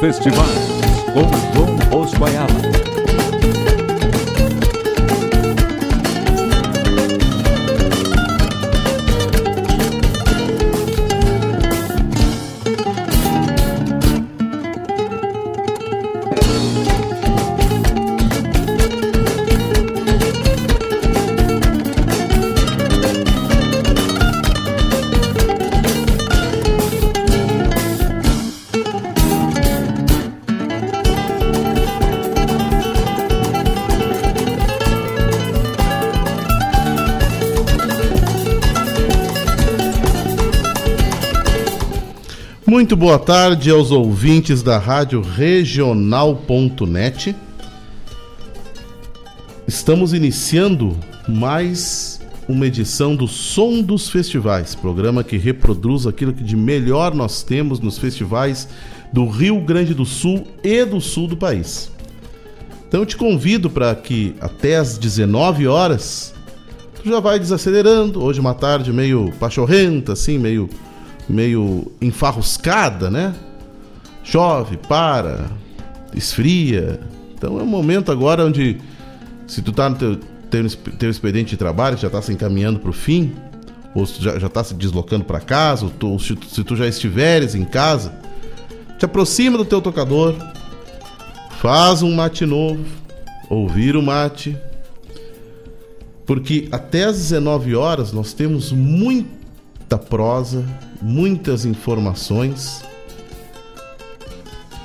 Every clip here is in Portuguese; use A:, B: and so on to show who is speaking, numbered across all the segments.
A: Festivais, com João Bosco
B: boa tarde aos ouvintes da Rádio Regional.net. Estamos iniciando mais uma edição do Som dos Festivais, programa que reproduz aquilo que de melhor nós temos nos festivais do Rio Grande do Sul e do sul do país. Então eu te convido para que até às 19 horas tu já vai desacelerando. Hoje uma tarde meio pachorrenta, assim, meio meio enfarruscada, né? Chove, para, esfria. Então é um momento agora onde, se tu tá no teu, teu, teu expediente de trabalho, já tá se encaminhando para o fim, ou se tu já, já tá se deslocando para casa, ou, tu, ou se, se tu já estiveres em casa, te aproxima do teu tocador, faz um mate novo, ouvir o mate, porque até às 19 horas nós temos muita prosa, muitas informações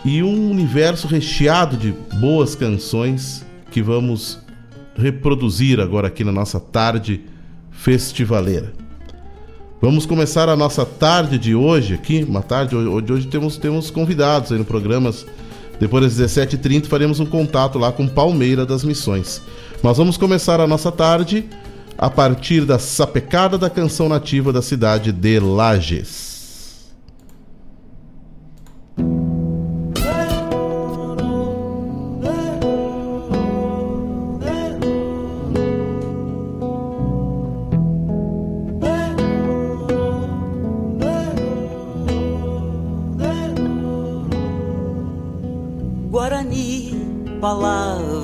B: e um universo recheado de boas canções que vamos reproduzir agora aqui na nossa tarde festivaleira. Vamos começar a nossa tarde de hoje aqui, uma tarde onde hoje temos, temos convidados aí no programa. Depois das 17h30 faremos um contato lá com Palmeira das Missões. Mas vamos começar a nossa tarde a partir da sapecada da canção nativa da cidade de Lages.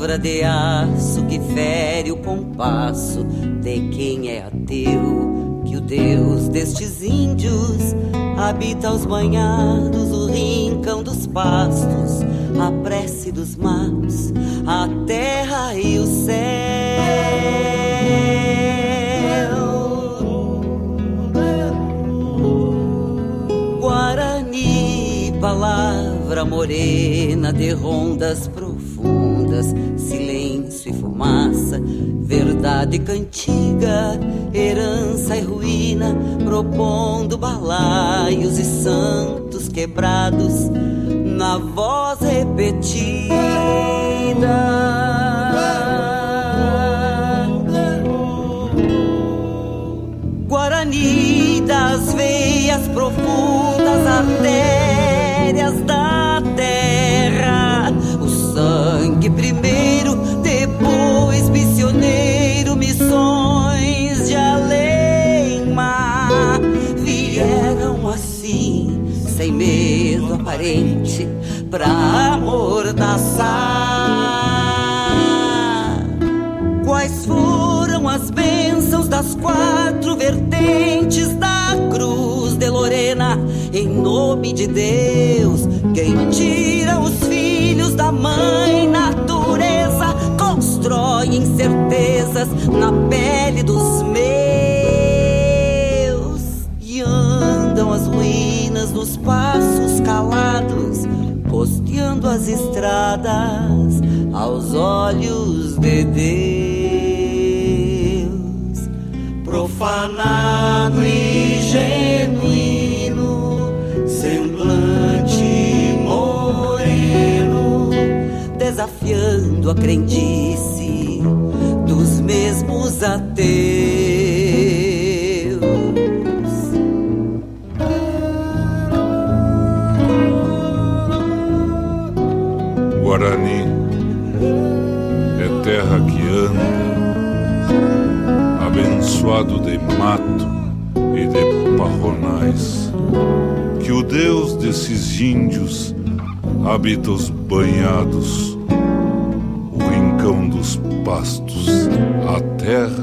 C: Palavra de aço que fere o compasso de quem é ateu, que o Deus destes índios habita os banhados, o rincão dos pastos, a prece dos matos, a terra e o céu. Guarani, palavra morena de rondas profundas, e fumaça verdade cantiga, herança e ruína, propondo balaios e santos quebrados na voz repetida. Guarani das veias profundas, artérias medo aparente, pra amordaçar. Quais foram as bênçãos das quatro vertentes da cruz de Lorena? Em nome de Deus, quem tira os filhos da mãe natureza constrói incertezas na pele dos meus ruínas nos passos calados, posteando as estradas aos olhos de Deus, profanado e genuíno, semblante moreno, desafiando a crendice dos mesmos ateus.
D: Guarani é terra que anda, abençoado de mato e de parronais,
C: que o Deus desses índios habita os banhados, o rincão dos pastos, a terra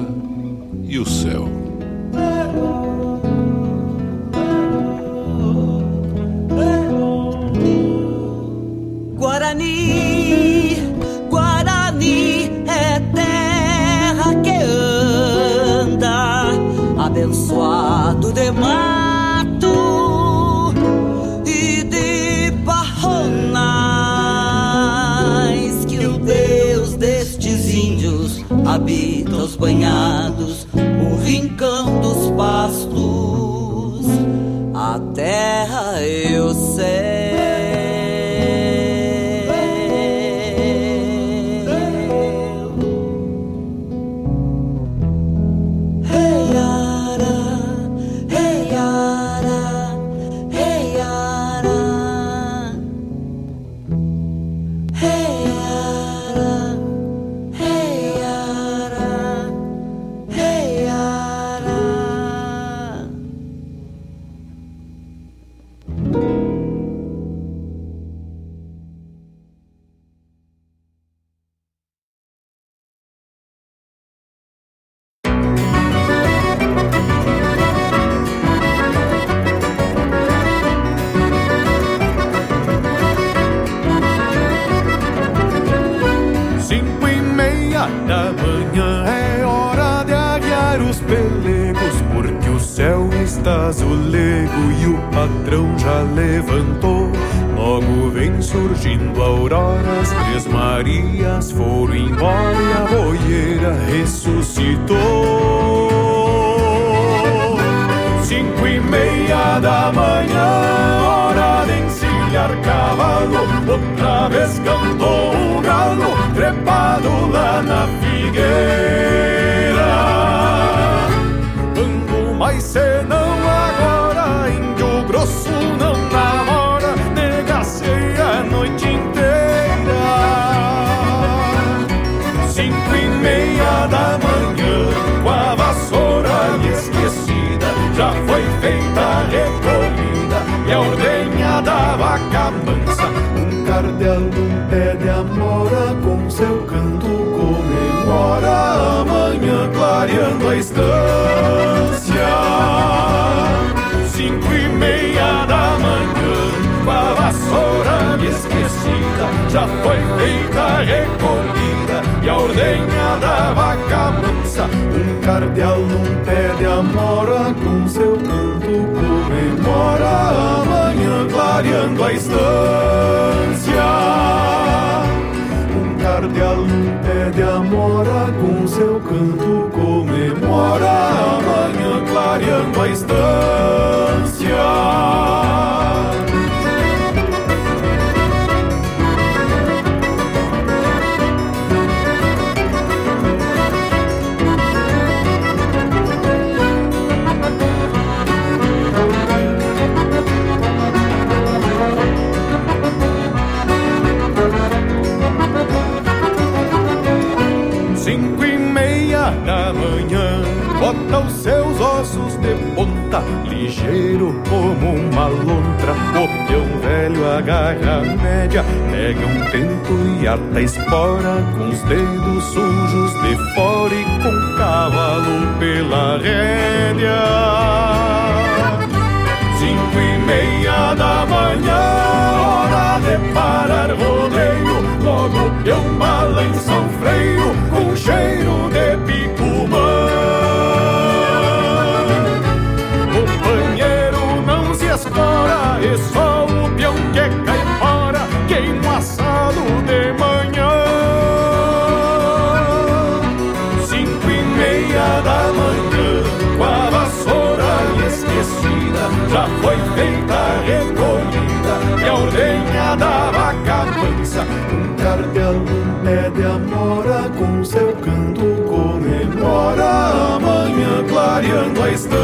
D: carcavalo, outra vez com seu canto comemora amanhã clareando a estância. Cinco
C: e meia da
D: manhã, com a vassoura esquecida, já foi feita a recolhida e a ordenha da vaca mansa. Um cardeal num pé de amora, com seu canto comemora amanhã clareando a estância perde a luz, perde a mora, com seu canto comemora amanhã clareando a estância. seus ossos de ponta, ligeiro como uma lontra. Copião velho agarra a média, pega um tempo e ata espora, com os dedos sujos de fora e com o cavalo pela rédea. Cinco e meia da manhã, hora de parar rodeio, logo eu balanço o freio com cheiro dança Um cardeal num pé de amora Com seu canto comemora. Amanhã clareando a estância.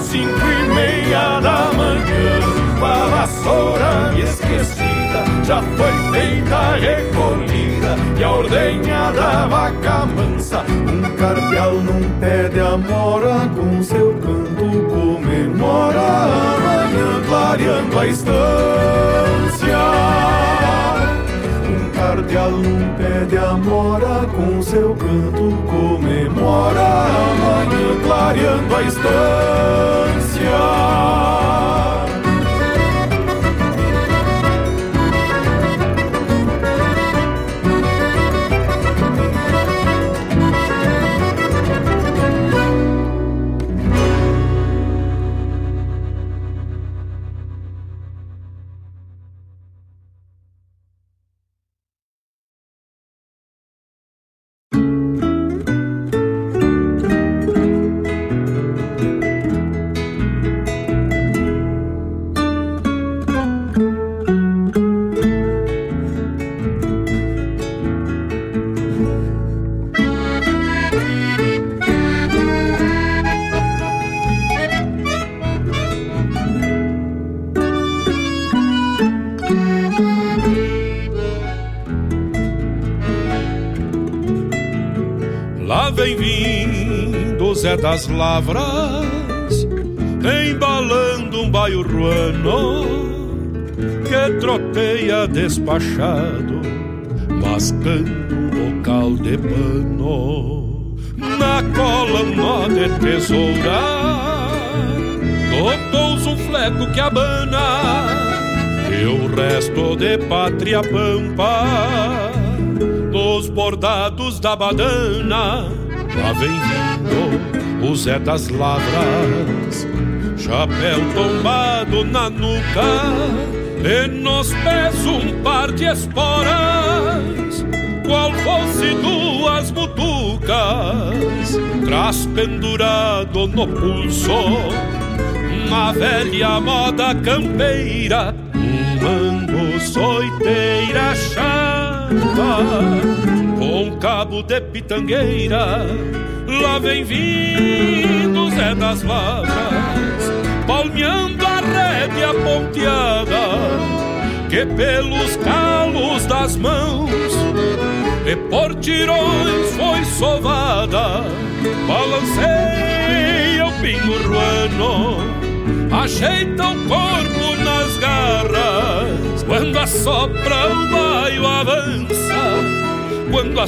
D: Cinco e meia da manhã Com a vassoura me esquecida. Já foi feita recolhida E a ordenha da vaca mansa.
E: Um cardeal num pé de amora Com seu canto comemora
D: clareando a estância. Um cardeal num pé de amora com seu canto comemora a manhã clareando a estância.
F: Das lavras, embalando um baio ruano que troteia despachado, mascando um bocal de pano. Na cola um nó de tesoura, notou um fleco que abana, e o resto de pátria pampa, nos bordados da badana, lá vem o Zé das Lavras, chapéu tombado na nuca, e nos pés um par de esporas, qual fosse duas butucas, traz pendurado no pulso, uma velha moda campeira, um mango soiteira chata, com cabo de pitangueira Lá vem vindo Zé das Lavras, palmeando a rédea ponteada, que pelos calos das mãos e por tirões foi sovada. Balanceia o pingo ruano, ajeita o corpo nas garras, quando assopra o baio avança quando a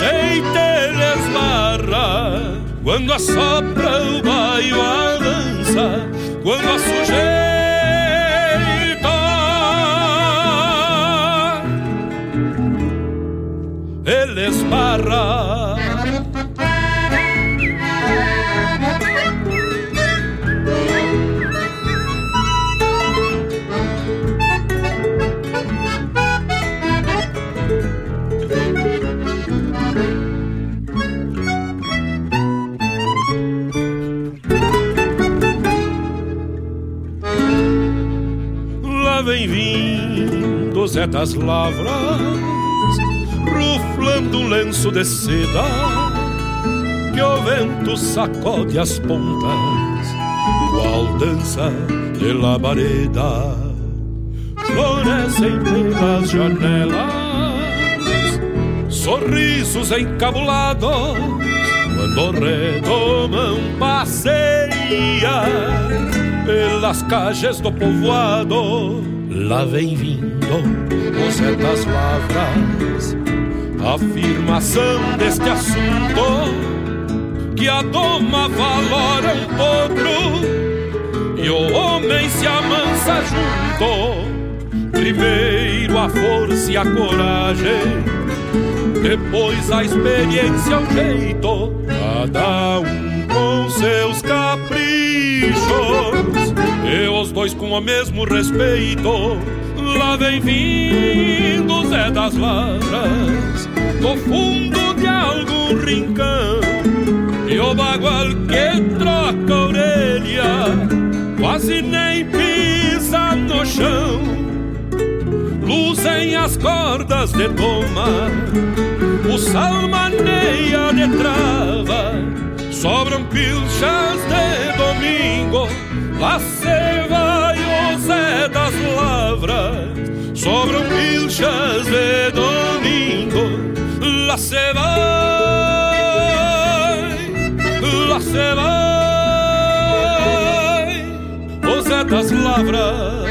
F: sujeita ele esbarra, quando assopra o baio a dança, quando a sujeita ele esbarra. Zé das Lavras, ruflando um lenço de seda que o vento sacode as pontas, qual dança de labareda. Florescem pelas janelas, sorrisos encabulados, quando retomam passeia pelas cages do povoado. Lá vem vindo o Zé das Lavras, afirmação deste assunto que a doma valora um potro e o homem se amansa junto. Primeiro a força e a coragem, depois a experiência, o jeito, cada um com seus caprichos, e os dois com o mesmo respeito Lá vem vindo Zé das Lavras Do fundo de algum rincão. E o bagual que troca a orelha Quase nem pisa no chão. Luzem as cordas de toma O sal maneia de trava. Sobram pilchas de domingo Lá se vai o Zé das Lavras Sobram pilchas de domingo Lá se vai, lá se vai O Zé
G: das lavras.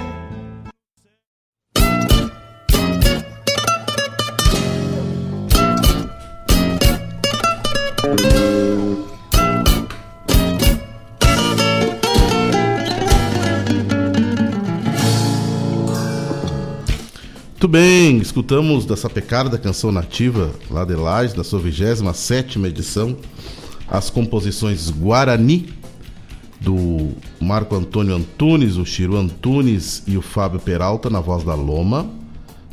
B: Muito bem, escutamos da Sapecada da Canção Nativa, lá de Lages, da sua 27 edição, as composições Guarani, do Marco Antônio Antunes, o Chiro Antunes e o Fábio Peralta, na voz da Loma.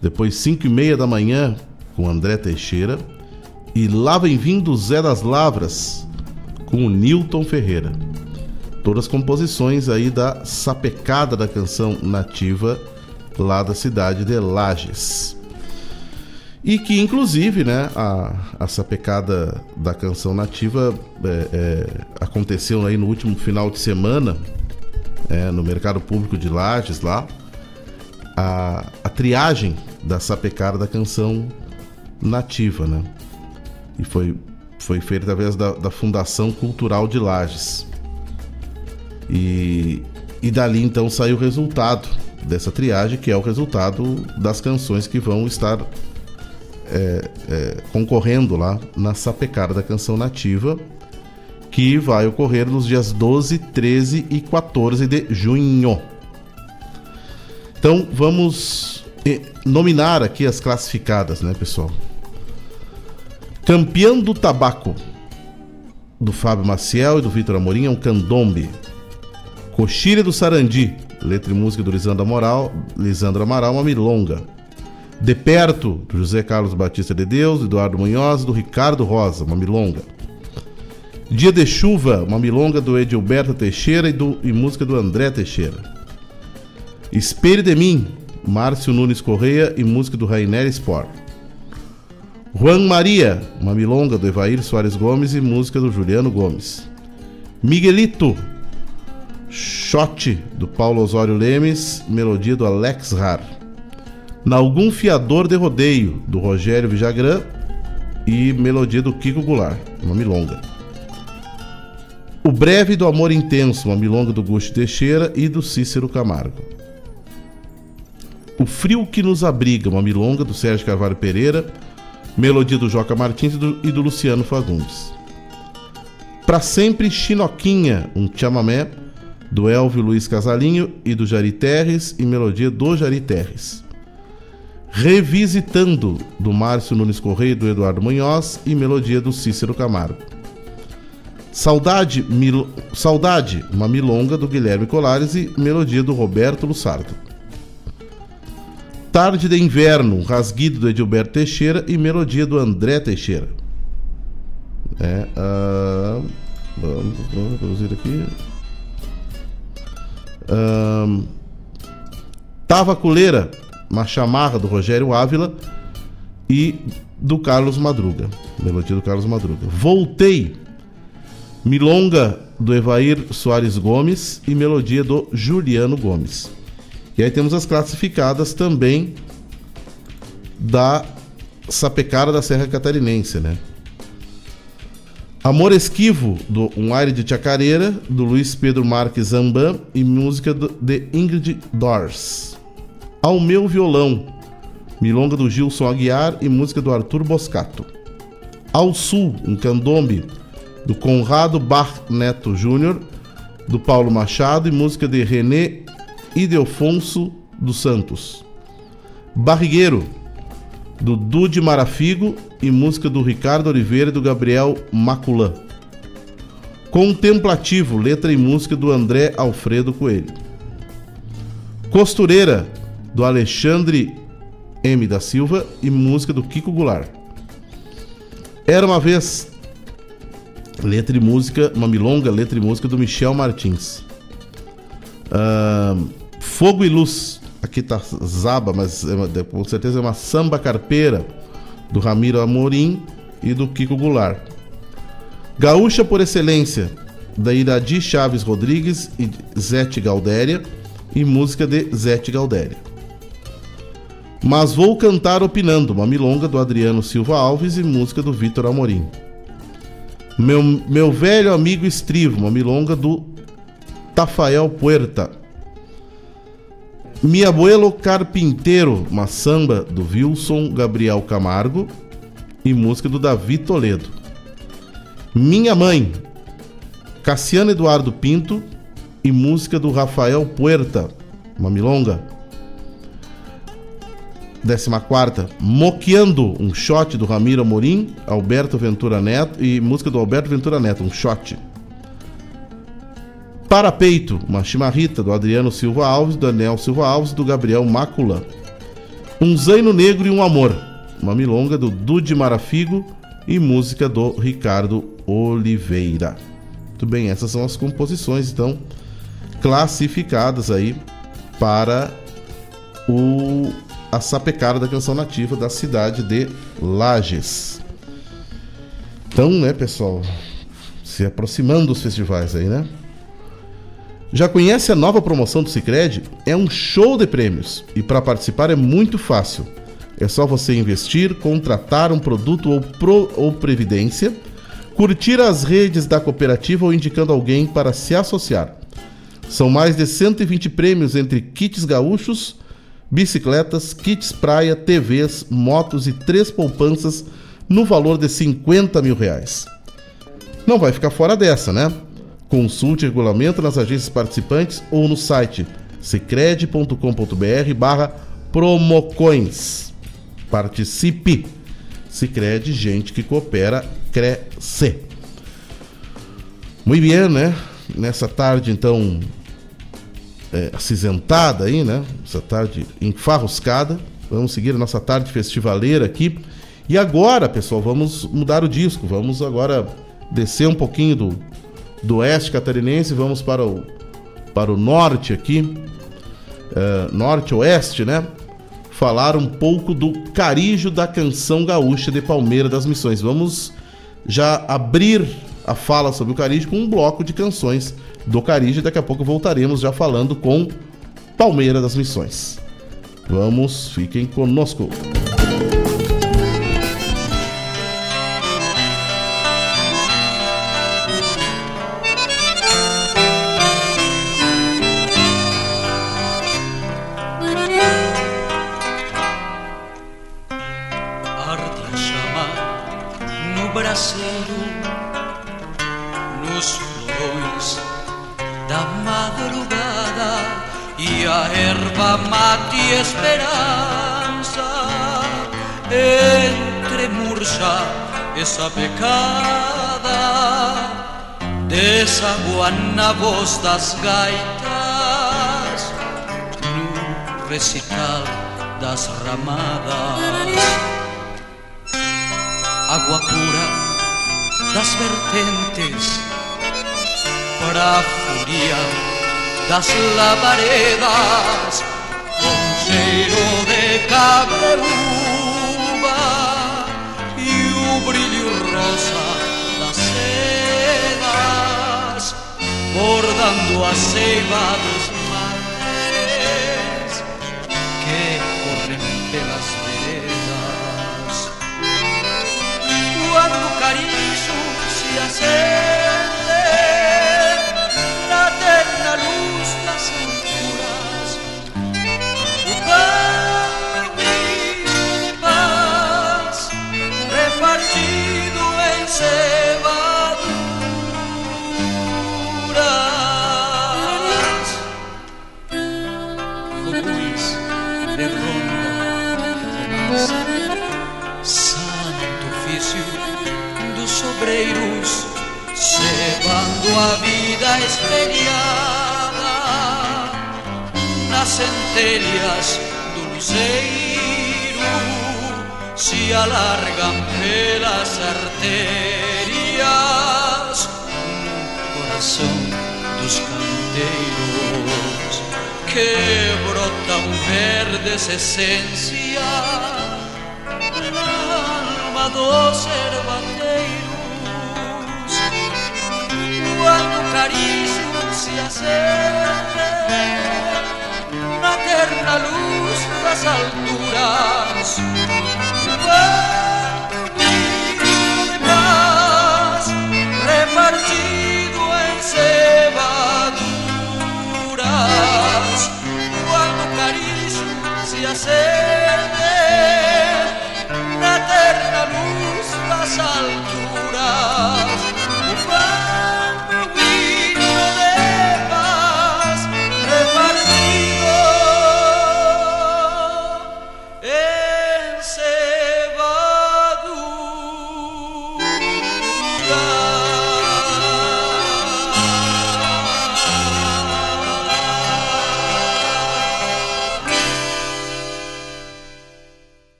B: Depois, 5 e meia da manhã, com André Teixeira. E Lá Vem Vindo Zé das Lavras, com o Newton Ferreira. Todas composições aí da Sapecada da Canção Nativa, lá da cidade de Lages. E que, inclusive, né, a, a sapecada da canção nativa é, é, aconteceu aí no último final de semana, é, no Mercado Público de Lages, lá, a, a triagem da sapecada da canção nativa, né? E foi, foi feita através da, da Fundação Cultural de Lages. E, e dali então saiu o resultado dessa triagem, que é o resultado das canções que vão estar é, é, concorrendo lá na Sapecada da Canção Nativa, que vai ocorrer nos dias 12, 13 e 14 de junho. Então vamos eh, nominar aqui as classificadas, né, pessoal? Campeão do Tabaco, do Fábio Maciel e do Vitor Amorim, é um candombe. Coxilha do Sarandi, letra e música do Lisandro Amaral, Lisandro Amaral, uma milonga. De Perto, do José Carlos Batista de Deus, do Eduardo Munhoz, do Ricardo Rosa, uma milonga. Dia de Chuva, uma milonga do Edilberto Teixeira e, do, e música do André Teixeira. Espelho de Mim, Márcio Nunes Correia e música do Rainer Sport. Juan Maria, uma milonga do Evair Soares Gomes e música do Juliano Gomes. Miguelito, Shot do Paulo Osório Lemes, melodia do Alex Rar. Nalgum Fiador de Rodeio, do Rogério Vijagrã e melodia do Kiko Goulart, uma milonga. O Breve do Amor Intenso, uma milonga do Gusto Teixeira e do Cícero Camargo. O Frio que Nos Abriga, uma milonga do Sérgio Carvalho Pereira, melodia do Joca Martins e do, e do Luciano Fagundes. Pra Sempre Chinoquinha, um chamamé do Elvio Luiz Casalinho e do Jari Terres e melodia do Jari Terres. Revisitando, do Márcio Nunes Correia e do Eduardo Munhoz e melodia do Cícero Camargo. Saudade, Mil... Saudade, uma milonga do Guilherme Colares e melodia do Roberto Lussardo. Tarde de Inverno, rasguido do Edilberto Teixeira e melodia do André Teixeira. É, uh... vamos, vamos reproduzir aqui. Tava Culeira, uma chamarra do Rogério Ávila e do Carlos Madruga. Melodia do Carlos Madruga. Voltei. Milonga do Evair Soares Gomes e melodia do Juliano Gomes. E aí temos as classificadas também da Sapecada da Serra Catarinense, né? Amor Esquivo, do Um Aire de Chacareira, do Luiz Pedro Marques Zambam e música do, de Ingrid Dors. Ao Meu Violão, milonga do Gilson Aguiar e música do Arthur Boscato. Ao Sul, um candombe, do Conrado Bar Neto Júnior, do Paulo Machado e música de René Idelfonso dos Santos. Barrigueiro, do Dude Marafigo e música do Ricardo Oliveira e do Gabriel Maculan. Contemplativo, letra e música do André Alfredo Coelho. Costureira, do Alexandre M. da Silva e música do Kiko Goulart. Era uma vez, letra e música, uma milonga, letra e música do Michel Martins. Fogo e Luz, aqui tá Zaba, mas é uma, com certeza é uma samba carpeira do Ramiro Amorim e do Kiko Goulart. Gaúcha por excelência, da Iradi Chaves Rodrigues e Zete Galdéria e música de Zete Galdéria. Mas vou cantar opinando, uma milonga do Adriano Silva Alves e música do Vitor Amorim. Meu, meu velho amigo Estrivo, uma milonga do Tafael Puerta. Mi abuelo Carpinteiro, uma samba do Wilson Gabriel Camargo e música do Davi Toledo. Minha mãe, Cassiano Eduardo Pinto e música do Rafael Puerta, uma milonga. 14 Moqueando, um shot do Ramiro Amorim, Alberto Ventura Neto e música do Alberto Ventura Neto, um shot. Para Peito, uma chimarrita do Adriano Silva Alves, do Daniel Silva Alves do Gabriel Macula. Um Zaino Negro e um Amor, uma milonga do Dude Marafigo e música do Ricardo Oliveira. Muito bem, essas são as composições então classificadas aí para o a sapecada da canção nativa da cidade de Lages. Então, né, pessoal, se aproximando dos festivais aí, né? Já conhece a nova promoção do Sicredi? É um show de prêmios e para participar é muito fácil. É só você investir, contratar um produto ou, pro, ou previdência, curtir as redes da cooperativa ou indicando alguém para se associar. São mais de 120 prêmios entre kits gaúchos, bicicletas, kits praia, TVs, motos e três poupanças no valor de 50 mil reais. Não vai ficar fora dessa, né? Consulte regulamento nas agências participantes ou no site secred.com.br barra promocoins. Participe! Sicredi, gente que coopera, cresce. Muito bem, né? Nessa tarde, então, é, acinzentada aí, né? Essa tarde enfarruscada. Vamos seguir a nossa tarde festivaleira aqui. E agora, pessoal, vamos mudar o disco. Vamos agora descer um pouquinho do, do oeste catarinense. Vamos para o, para o norte aqui. É, norte-oeste, né? Falar um pouco do carijo da canção gaúcha de Palmeira das Missões. Vamos já abrir a fala sobre o carijo com um bloco de canções do Caribe. Daqui a pouco voltaremos já falando com Palmeira das Missões. Vamos, fiquem conosco.
H: Arde desaguan na voz das gaitas no recital das ramadas. Água pura das vertentes para furia das labaredas cheiro de cabreúva bordando a seiva dos mares que corren pelas veredas. Quando o cariço se se cebando a vida espelhada nas centelhas do luzeiro, se alargam pelas artérias no coração dos canteiros que brotam verdes essências na alma dos ervateiros. Quando o carício se acende na terna luz das alturas,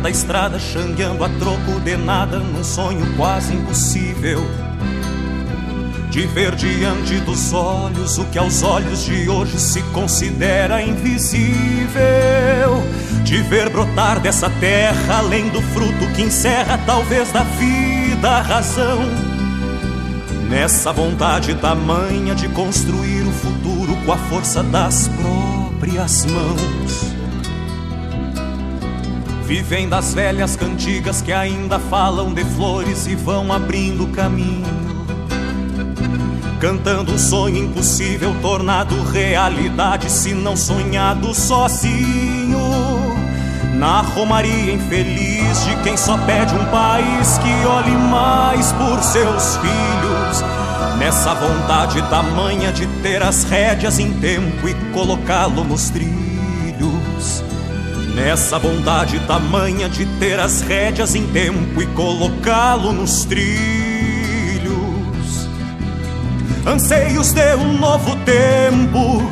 I: da estrada, xangueando a troco de nada, num sonho quase impossível. De ver diante dos olhos o que aos olhos de hoje se considera invisível. De ver brotar dessa terra, além do fruto que encerra, talvez da vida, a razão. Nessa vontade tamanha de construir o futuro com a força das próprias mãos. Vivem das velhas cantigas que ainda falam de flores e vão abrindo caminho. Cantando um sonho impossível, tornado realidade, se não sonhado sozinho. Na romaria infeliz de quem só pede um país que olhe mais por seus filhos. Nessa vontade tamanha de ter as rédeas em tempo e colocá-lo nos trilhos. Nessa vontade tamanha de ter as rédeas em tempo e colocá-lo nos trilhos. Anseios de um novo tempo,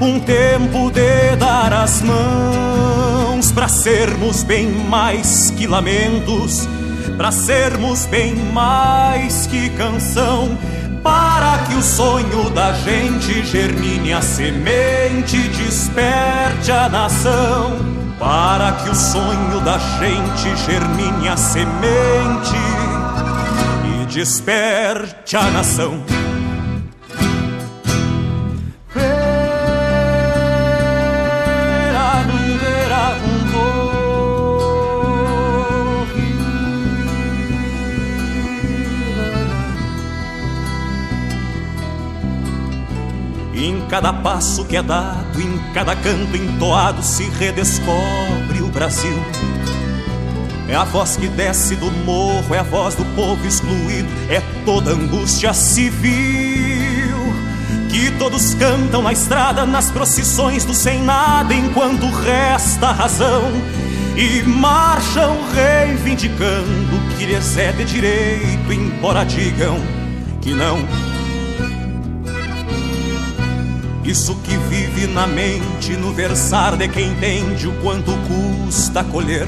I: um tempo de dar as mãos para sermos bem mais que lamentos, para sermos bem mais que canção. Para que o sonho da gente germine a semente, desperte a nação. Para que o sonho da gente germine a semente e desperte a nação. Em cada passo que é dado, cada canto entoado, se redescobre o Brasil. É a voz que desce do morro, é a voz do povo excluído, é toda angústia civil. Que todos cantam na estrada, nas procissões do sem nada, enquanto resta razão. E marcham reivindicando o que lhes é de direito, embora digam que não. Isso que vive na mente, no versar de quem entende o quanto custa colher.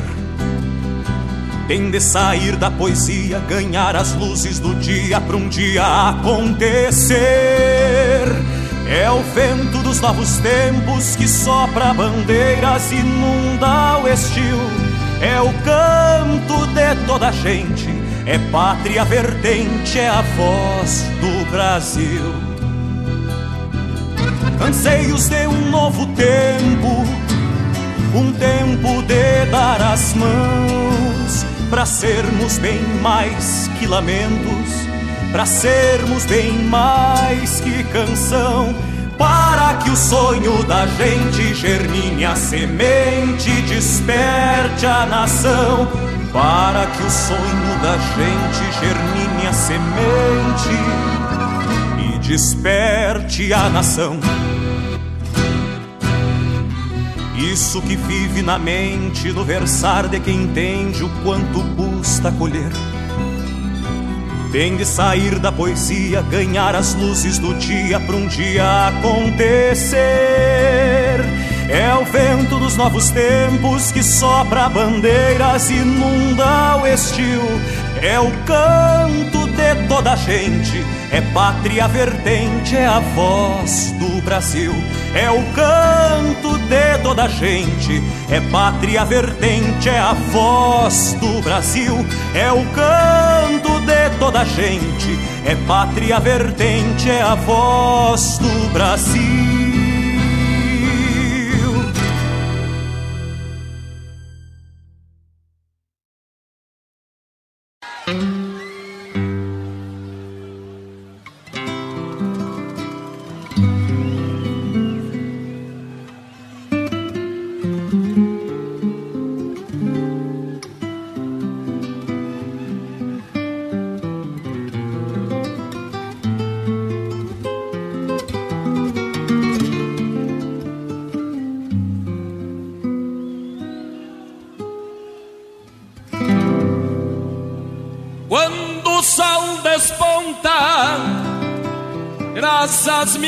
I: Tem de sair da poesia, ganhar as luzes do dia para um dia acontecer. É o vento dos novos tempos que sopra bandeiras, inunda o estio. é o canto de toda a gente, é pátria vertente, é a voz do Brasil. Anseios de um novo tempo, um tempo de dar as mãos, para sermos bem mais que lamentos, para sermos bem mais que canção para que o sonho da gente germine a semente, desperte a nação. Para que o sonho da gente germine a semente e desperte a nação. Isso que vive na mente, no versar de quem entende o quanto custa colher tem de sair da poesia, ganhar as luzes do dia para um dia acontecer. É o vento dos novos tempos que sopra bandeiras, inunda o estio. É o canto de toda a gente, é pátria vertente, é a voz do Brasil. É o canto de toda a gente, é pátria vertente, é a voz do Brasil. É o canto de toda a gente, é pátria vertente, é a voz do Brasil.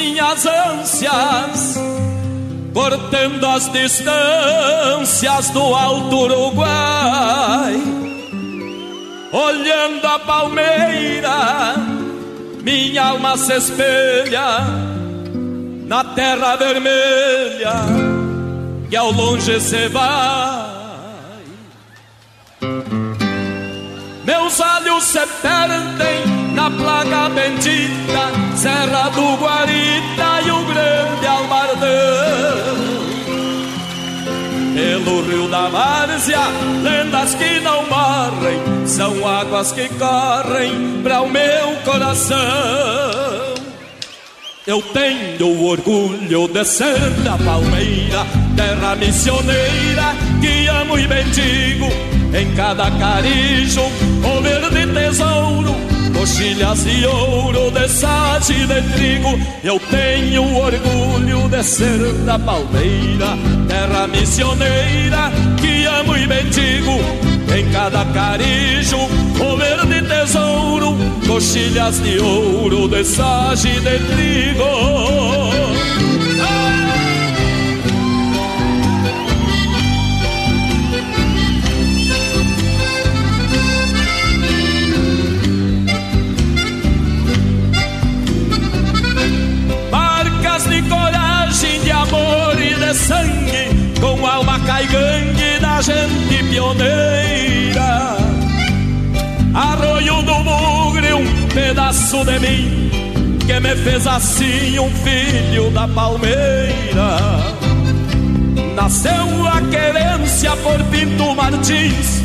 F: Minhas ânsias, cortando as distâncias do alto Uruguai. Olhando a palmeira, minha alma se espelha na terra vermelha que ao longe se vai. Meus olhos se perdem na plaga bendita Serra do Guarita e o grande Almardão. Pelo rio da Várzea, lendas que não morrem, são águas que correm para o meu coração. Eu tenho orgulho de ser da Palmeira, terra missioneira que amo e bendigo. Em cada carijo, o verde tesouro coxilhas de ouro de sade de trigo. Eu tenho orgulho de ser da palmeira, terra missioneira que amo e bendigo. Em cada carijo, o verde tesouro, coxilhas de ouro de sade de trigo. Sangue, com alma caigangue da gente pioneira. Arroio do bugre, um pedaço de mim, que me fez assim um filho da palmeira. Nasceu a querência por Pinto Martins,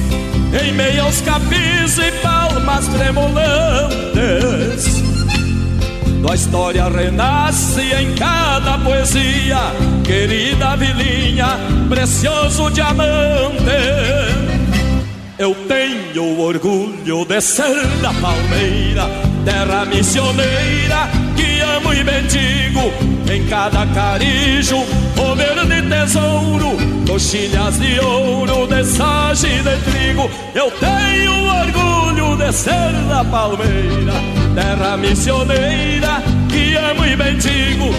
F: em meio aos capis e palmas tremolantes. Tua história renasce em cada poesia, querida vilinha, precioso diamante. Eu tenho orgulho de ser da palmeira, terra missioneira, que amo e bendigo. Em cada carijo, o verde tesouro, coxilhas de ouro, de sage de trigo. Eu tenho orgulho de ser da palmeira terra missioneira que amo e bendigo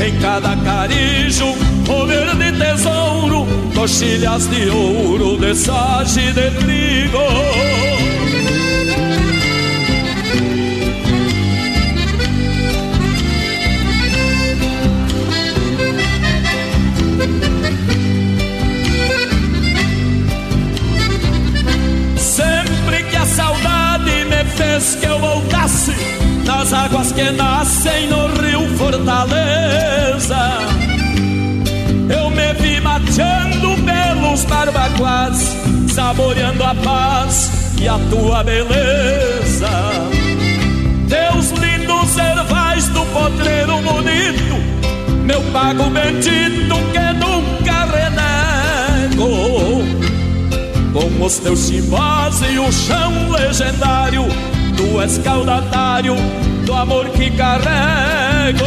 F: em cada carijo o verde tesouro coxilhas de ouro de sage de trigo que nascem no rio Fortaleza. Eu me vi mateando pelos barbacoás, saboreando a paz e a tua beleza. Teus lindos ervais do potreiro bonito, meu pago bendito que nunca renego. Com os teus chimbós e o chão legendário, tu és caudatário do amor que carrego.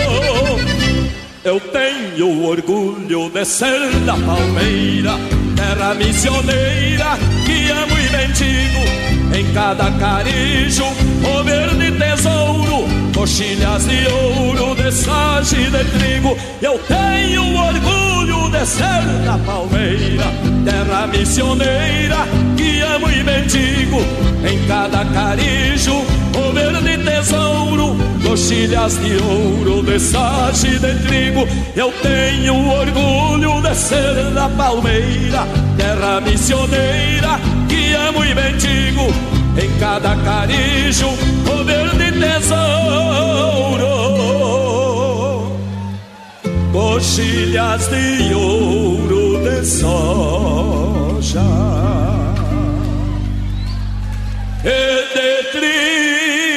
F: Eu tenho orgulho de ser da Palmeira, terra missioneira que amo e bendigo. Em cada carijo, o verde tesouro, coxilhas de ouro, de sage de trigo. Eu tenho orgulho de ser da Palmeira, terra missioneira que amo e bendigo. Em cada carijo, o verde tesouro, coxilhas de ouro, de sage de trigo. Eu tenho orgulho de ser da Palmeira, terra missioneira que amo e bendigo. Em cada carijo, o verde tesouro, coxilhas de ouro de soja e de trigo.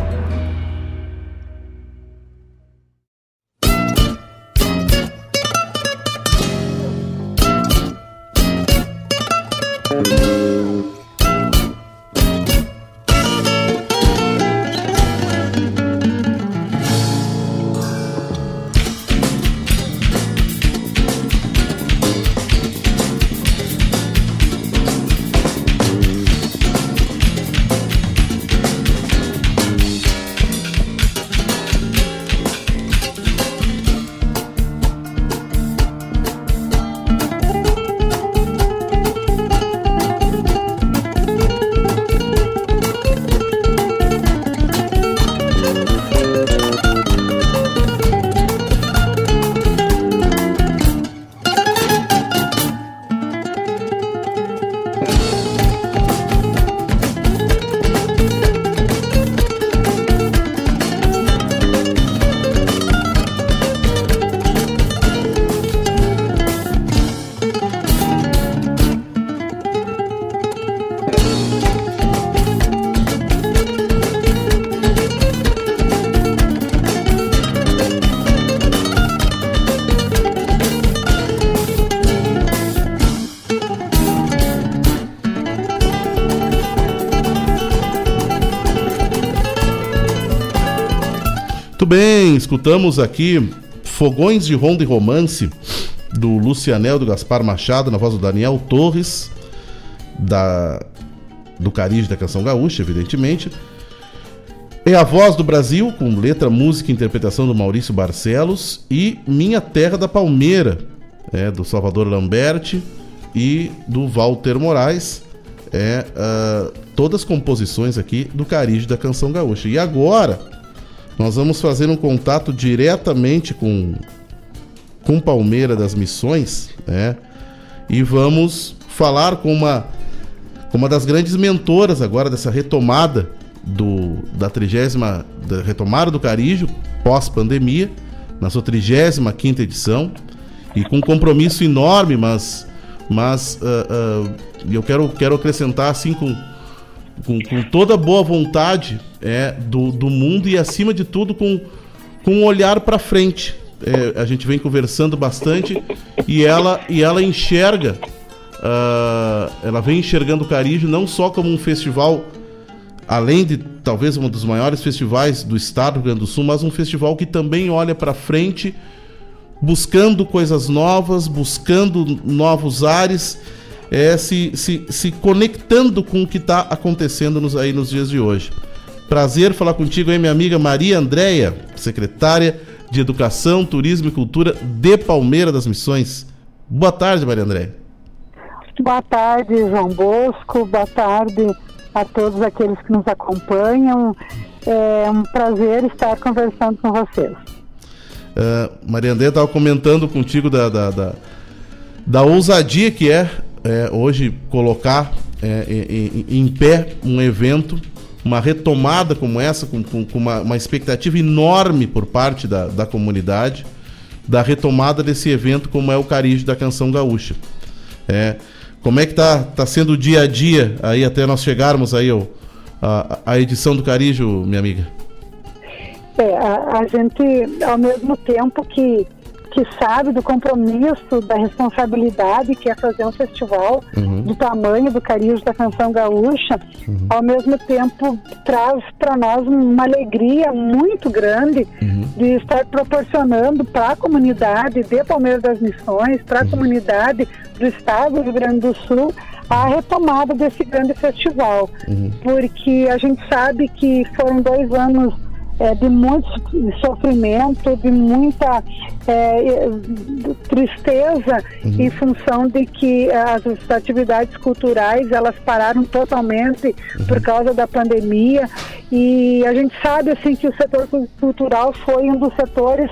B: Escutamos aqui Fogões de Ronda e Romance do Lucianel do Gaspar Machado, na voz do Daniel Torres, da do Cariz da Canção Gaúcha, evidentemente. É a voz do Brasil, com letra, música e interpretação do Maurício Barcelos, e Minha Terra da Palmeira, é, do Salvador Lamberti e do Walter Moraes. É, ah, todas composições aqui do Cariz da Canção Gaúcha. E agora, nós vamos fazer um contato diretamente com com Palmeira das Missões, né? E vamos falar com uma com uma das grandes mentoras agora dessa retomada do da trigésima da retomada do Carijo pós pandemia, na sua 35 quinta edição e com um compromisso enorme, mas mas ah, ah, eu quero quero acrescentar assim com com, com toda boa vontade é, do, do mundo e, acima de tudo, com, com um olhar para frente. É, a gente vem conversando bastante e ela, e ela enxerga, uh, ela vem enxergando o Carijo não só como um festival além de talvez um dos maiores festivais do estado do Rio Grande do Sul, mas um festival que também olha para frente, buscando coisas novas, buscando novos ares, é, se, se, se conectando com o que está acontecendo nos, aí nos dias de hoje. Prazer falar contigo aí, minha amiga Maria Andréia, secretária de Educação, Turismo e Cultura de Palmeira das Missões. Boa tarde, Maria Andréia.
J: Boa tarde, João Bosco. Boa tarde a todos aqueles que nos acompanham. É um prazer estar conversando com vocês.
B: Uh, Maria André estava comentando contigo da, da, da, da, ousadia que é, é hoje colocar é, em, em, pé um evento, uma retomada como essa, com, com, com uma, uma, expectativa enorme por parte da, da comunidade, da retomada desse evento como é o Carijo da Canção Gaúcha. É, como é que tá, tá sendo o dia a dia aí até nós chegarmos aí ao, a, a edição do Carijo, minha amiga?
J: É, a, a gente, ao mesmo tempo que que sabe do compromisso, da responsabilidade que é fazer um festival uhum. do tamanho do Carijo da Canção Gaúcha, uhum. ao mesmo tempo traz para nós uma alegria muito grande uhum. de estar proporcionando para a comunidade de Palmeiras das Missões, para a uhum. comunidade do estado do Rio Grande do Sul, a retomada desse grande festival. Uhum. Porque a gente sabe que foram dois anos é, de muito sofrimento, de muita é, tristeza uhum. em função de que as atividades culturais elas pararam totalmente uhum. por causa da pandemia e a gente sabe assim que o setor cultural foi um dos setores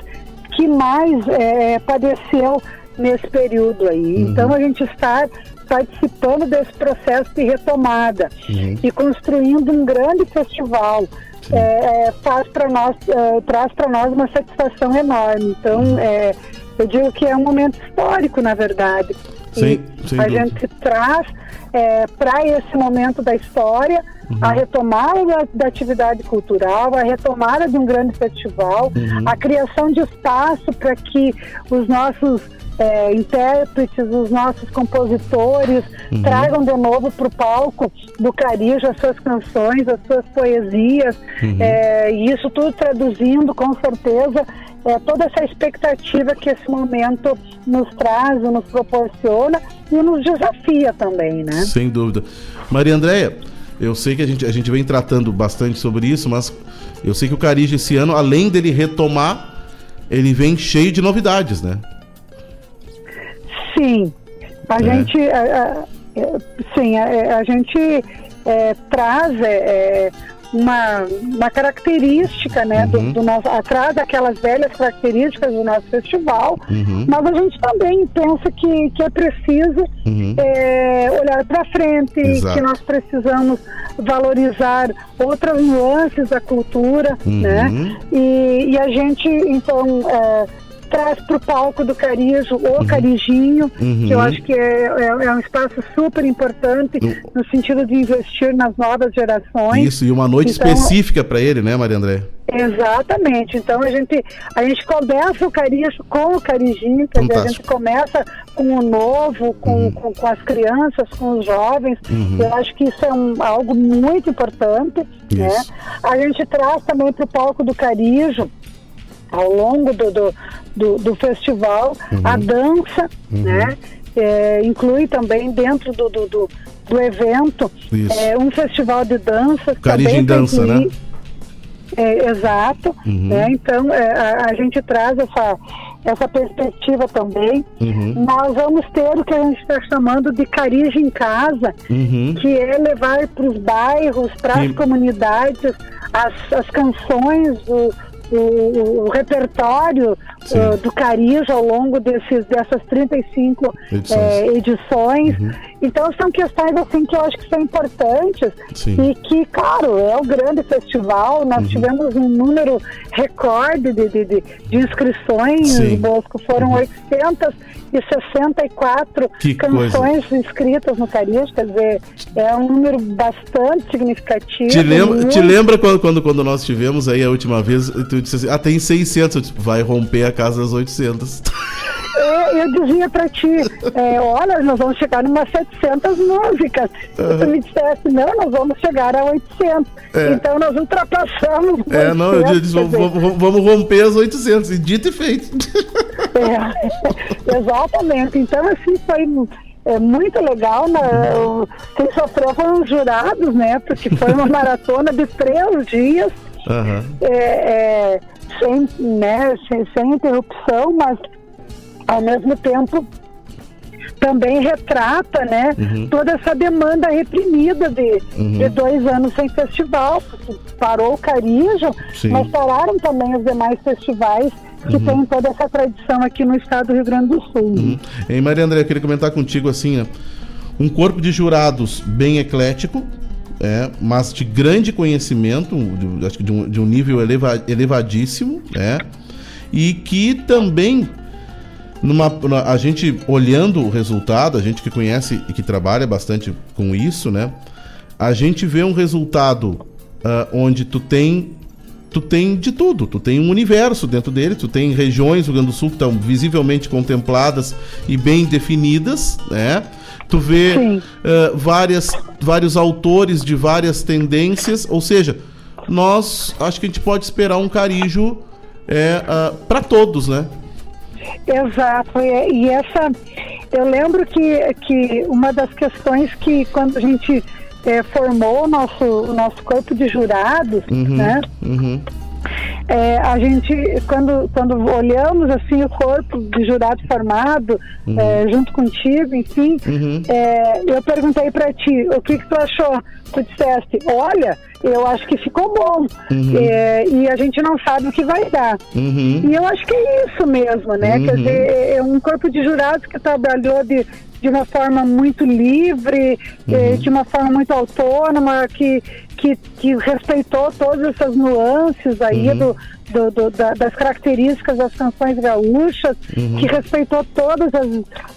J: que mais é, padeceu nesse período aí. Uhum. Então a gente está participando desse processo de retomada uhum. e construindo um grande festival é, é, faz para nós, é, traz para nós uma satisfação enorme. Então, uhum. é, eu digo que é um momento histórico, na verdade.
B: Sim,
J: e a dúvida. gente traz é, para esse momento da história uhum. a retomada da, da, atividade cultural, a retomada de um grande festival, uhum. a criação de espaço para que os nossos é, intérpretes, os nossos compositores uhum. tragam de novo para o palco do Carijo as suas canções, as suas poesias, uhum. é, e isso tudo traduzindo com certeza é, toda essa expectativa que esse momento nos traz, nos proporciona e nos desafia também, né?
B: Sem dúvida. Maria Andréia, eu sei que a gente, a gente vem tratando bastante sobre isso, mas eu sei que o Carijo esse ano, além dele retomar, ele vem cheio de novidades, né?
J: Sim, a é. gente, a, a, sim, a, a gente é, traz é, uma, uma característica, né, uhum. do, do, nosso, atrás daquelas velhas características do nosso festival, uhum. mas a gente também pensa que, que é preciso uhum. é, olhar para frente, Exato. que nós precisamos valorizar outras nuances da cultura, né, uhum. e, e a gente, então, é, traz para o palco do Carijo o uhum. Carijinho, uhum. que eu acho que é, é, é, um espaço super importante no sentido de investir nas novas gerações.
B: Isso, e uma noite então, específica para ele, né, Maria André?
J: Exatamente. Então a gente, a gente começa o Carijo com o Carijinho, quer dizer, a gente começa com o novo, com, uhum. com, com, as crianças, com os jovens. Uhum. Eu acho que isso é um, algo muito importante. Né? A gente traz também para o palco do Carijo ao longo do, do, do, do festival, uhum. a dança, uhum. né? É, inclui também dentro do, do, do, do evento é, um festival de dança.
B: Carinho dança, né?
J: É, exato. Uhum. Né? Então é, a, a, gente traz essa, essa perspectiva também. Uhum. Nós vamos ter o que a gente está chamando de Carige em Casa, uhum. que é levar para os bairros, para as comunidades, as, as canções do o, o repertório uh, do Carijo ao longo desses, dessas 35 edições. É, edições. Uhum. Então são questões assim que eu acho que são importantes Sim. e que, claro, é o grande festival. Nós uhum. tivemos um número recorde de, de, de, de inscrições, Sim. Bosco, foram uhum. 864 que canções coisa. inscritas no Carijo, quer dizer, é um número bastante significativo.
B: Te lembra, te lembra quando, quando, quando nós tivemos aí a última vez, tu disse assim, ah, tem 600, vai romper a casa das 800.
J: É, É, eu dizia para ti, é, olha, nós vamos chegar em umas 700 músicas. Uhum. Tu me dissesse, não, nós vamos chegar a 800. É. Então nós ultrapassamos.
B: É, 800, não, eu disse, vamos, vamos, romper as 800, e dito e feito.
J: É, exatamente. Então, assim, foi é muito legal. Né? Quem sofreu foram os jurados, né? Porque foi uma maratona de três dias. Uhum. É, é, sem, né, sem, sem interrupção, mas ao mesmo tempo também retrata né, uhum. toda essa demanda reprimida de, uhum. de dois anos sem festival. Parou o Carijo, mas pararam também os demais festivais que uhum. tem toda essa tradição aqui no estado do Rio Grande do Sul. Uhum.
B: E Maria André, eu queria comentar contigo assim, ó, um corpo de jurados bem eclético, é, mas de grande conhecimento, de, acho que de um, de um nível eleva, elevadíssimo, é, e que também numa, a gente olhando o resultado, a gente que conhece e que trabalha bastante com isso, né? A gente vê um resultado uh, onde tu tem tu tem de tudo, tu tem um universo dentro dele, tu tem regiões do Rio Grande do Sul que estão visivelmente contempladas e bem definidas, né? Tu vê uh, várias, vários autores de várias tendências, ou seja, nós acho que a gente pode esperar um carijo é, uh, ah, para todos, né?
J: Exato, e essa eu lembro que, que uma das questões que quando a gente é, formou o nosso, o nosso corpo de jurados, uhum, né? Uhum. É, a gente, quando, quando olhamos assim o corpo de jurado formado, uhum. é, junto contigo, enfim, uhum. é, eu perguntei para ti, o que, que tu achou? Tu disseste, olha, eu acho que ficou bom. Uhum. É, e a gente não sabe o que vai dar. Uhum. E eu acho que é isso mesmo, né? Quer uhum. dizer, é um corpo de jurados que trabalhou de de uma forma muito livre, eh, uhum. de uma forma muito autônoma, que, que, que respeitou todas essas nuances aí uhum. do, do, do da, das características das canções gaúchas, uhum. que respeitou todas as,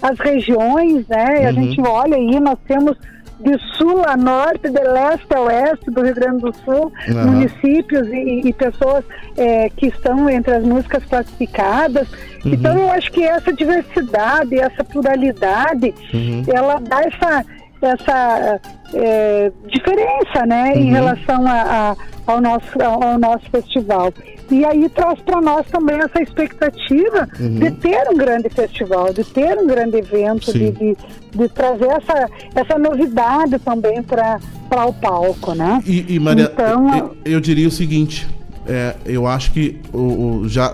J: as regiões, né? E a uhum. gente olha aí, nós temos de sul a norte, de leste a oeste do Rio Grande do Sul, uhum. municípios e, e pessoas é, que estão entre as músicas classificadas. Uhum. Então eu acho que essa diversidade, essa pluralidade, uhum. ela dá essa essa é, diferença, né, em uhum. relação a, a, ao nosso ao nosso festival. E aí traz para nós também essa expectativa uhum. de ter um grande festival, de ter um grande evento, de, de, de, trazer essa, essa novidade também para o palco, né?
B: E, e Maria, então, eu, eu, diria o seguinte, é, eu acho que o, o já,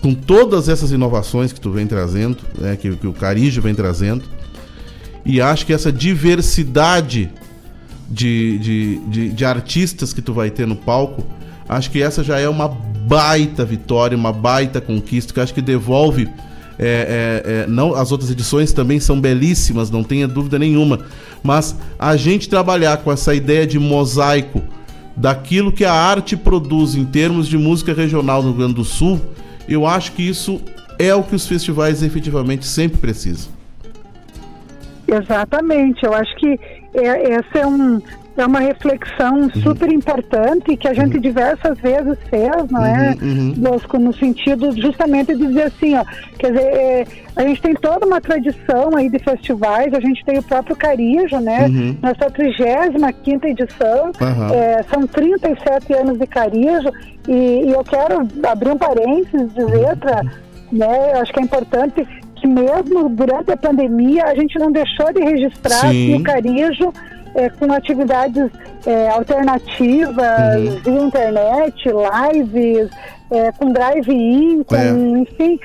B: com todas essas inovações que tu vem trazendo, né, que, que o Carijo vem trazendo, e acho que essa diversidade de, de, de, de artistas que tu vai ter no palco Acho que essa já é uma baita vitória, uma baita conquista, que acho que devolve. É, é, é, não, as outras edições também são belíssimas, não tenha dúvida nenhuma. Mas a gente trabalhar com essa ideia de mosaico daquilo que a arte produz em termos de música regional no Rio Grande do Sul, eu acho que isso é o que os festivais efetivamente sempre precisam.
J: Exatamente, eu acho que é, esse é um, é uma reflexão uhum. super importante que a gente uhum. diversas vezes fez, não é, uhum. Bosco, no sentido justamente de dizer assim, ó, quer dizer, é, a gente tem toda uma tradição aí de festivais, a gente tem o próprio Carijo, né, uhum. nossa 35 edição, é, são 37 anos de Carijo, e, e, eu quero abrir um parênteses, dizer para, né, eu acho que é importante que mesmo durante a pandemia a gente não deixou de registrar Sim. o Carijo é, com atividades é, alternativas uhum. via internet, lives, é, com drive-in, é. enfim,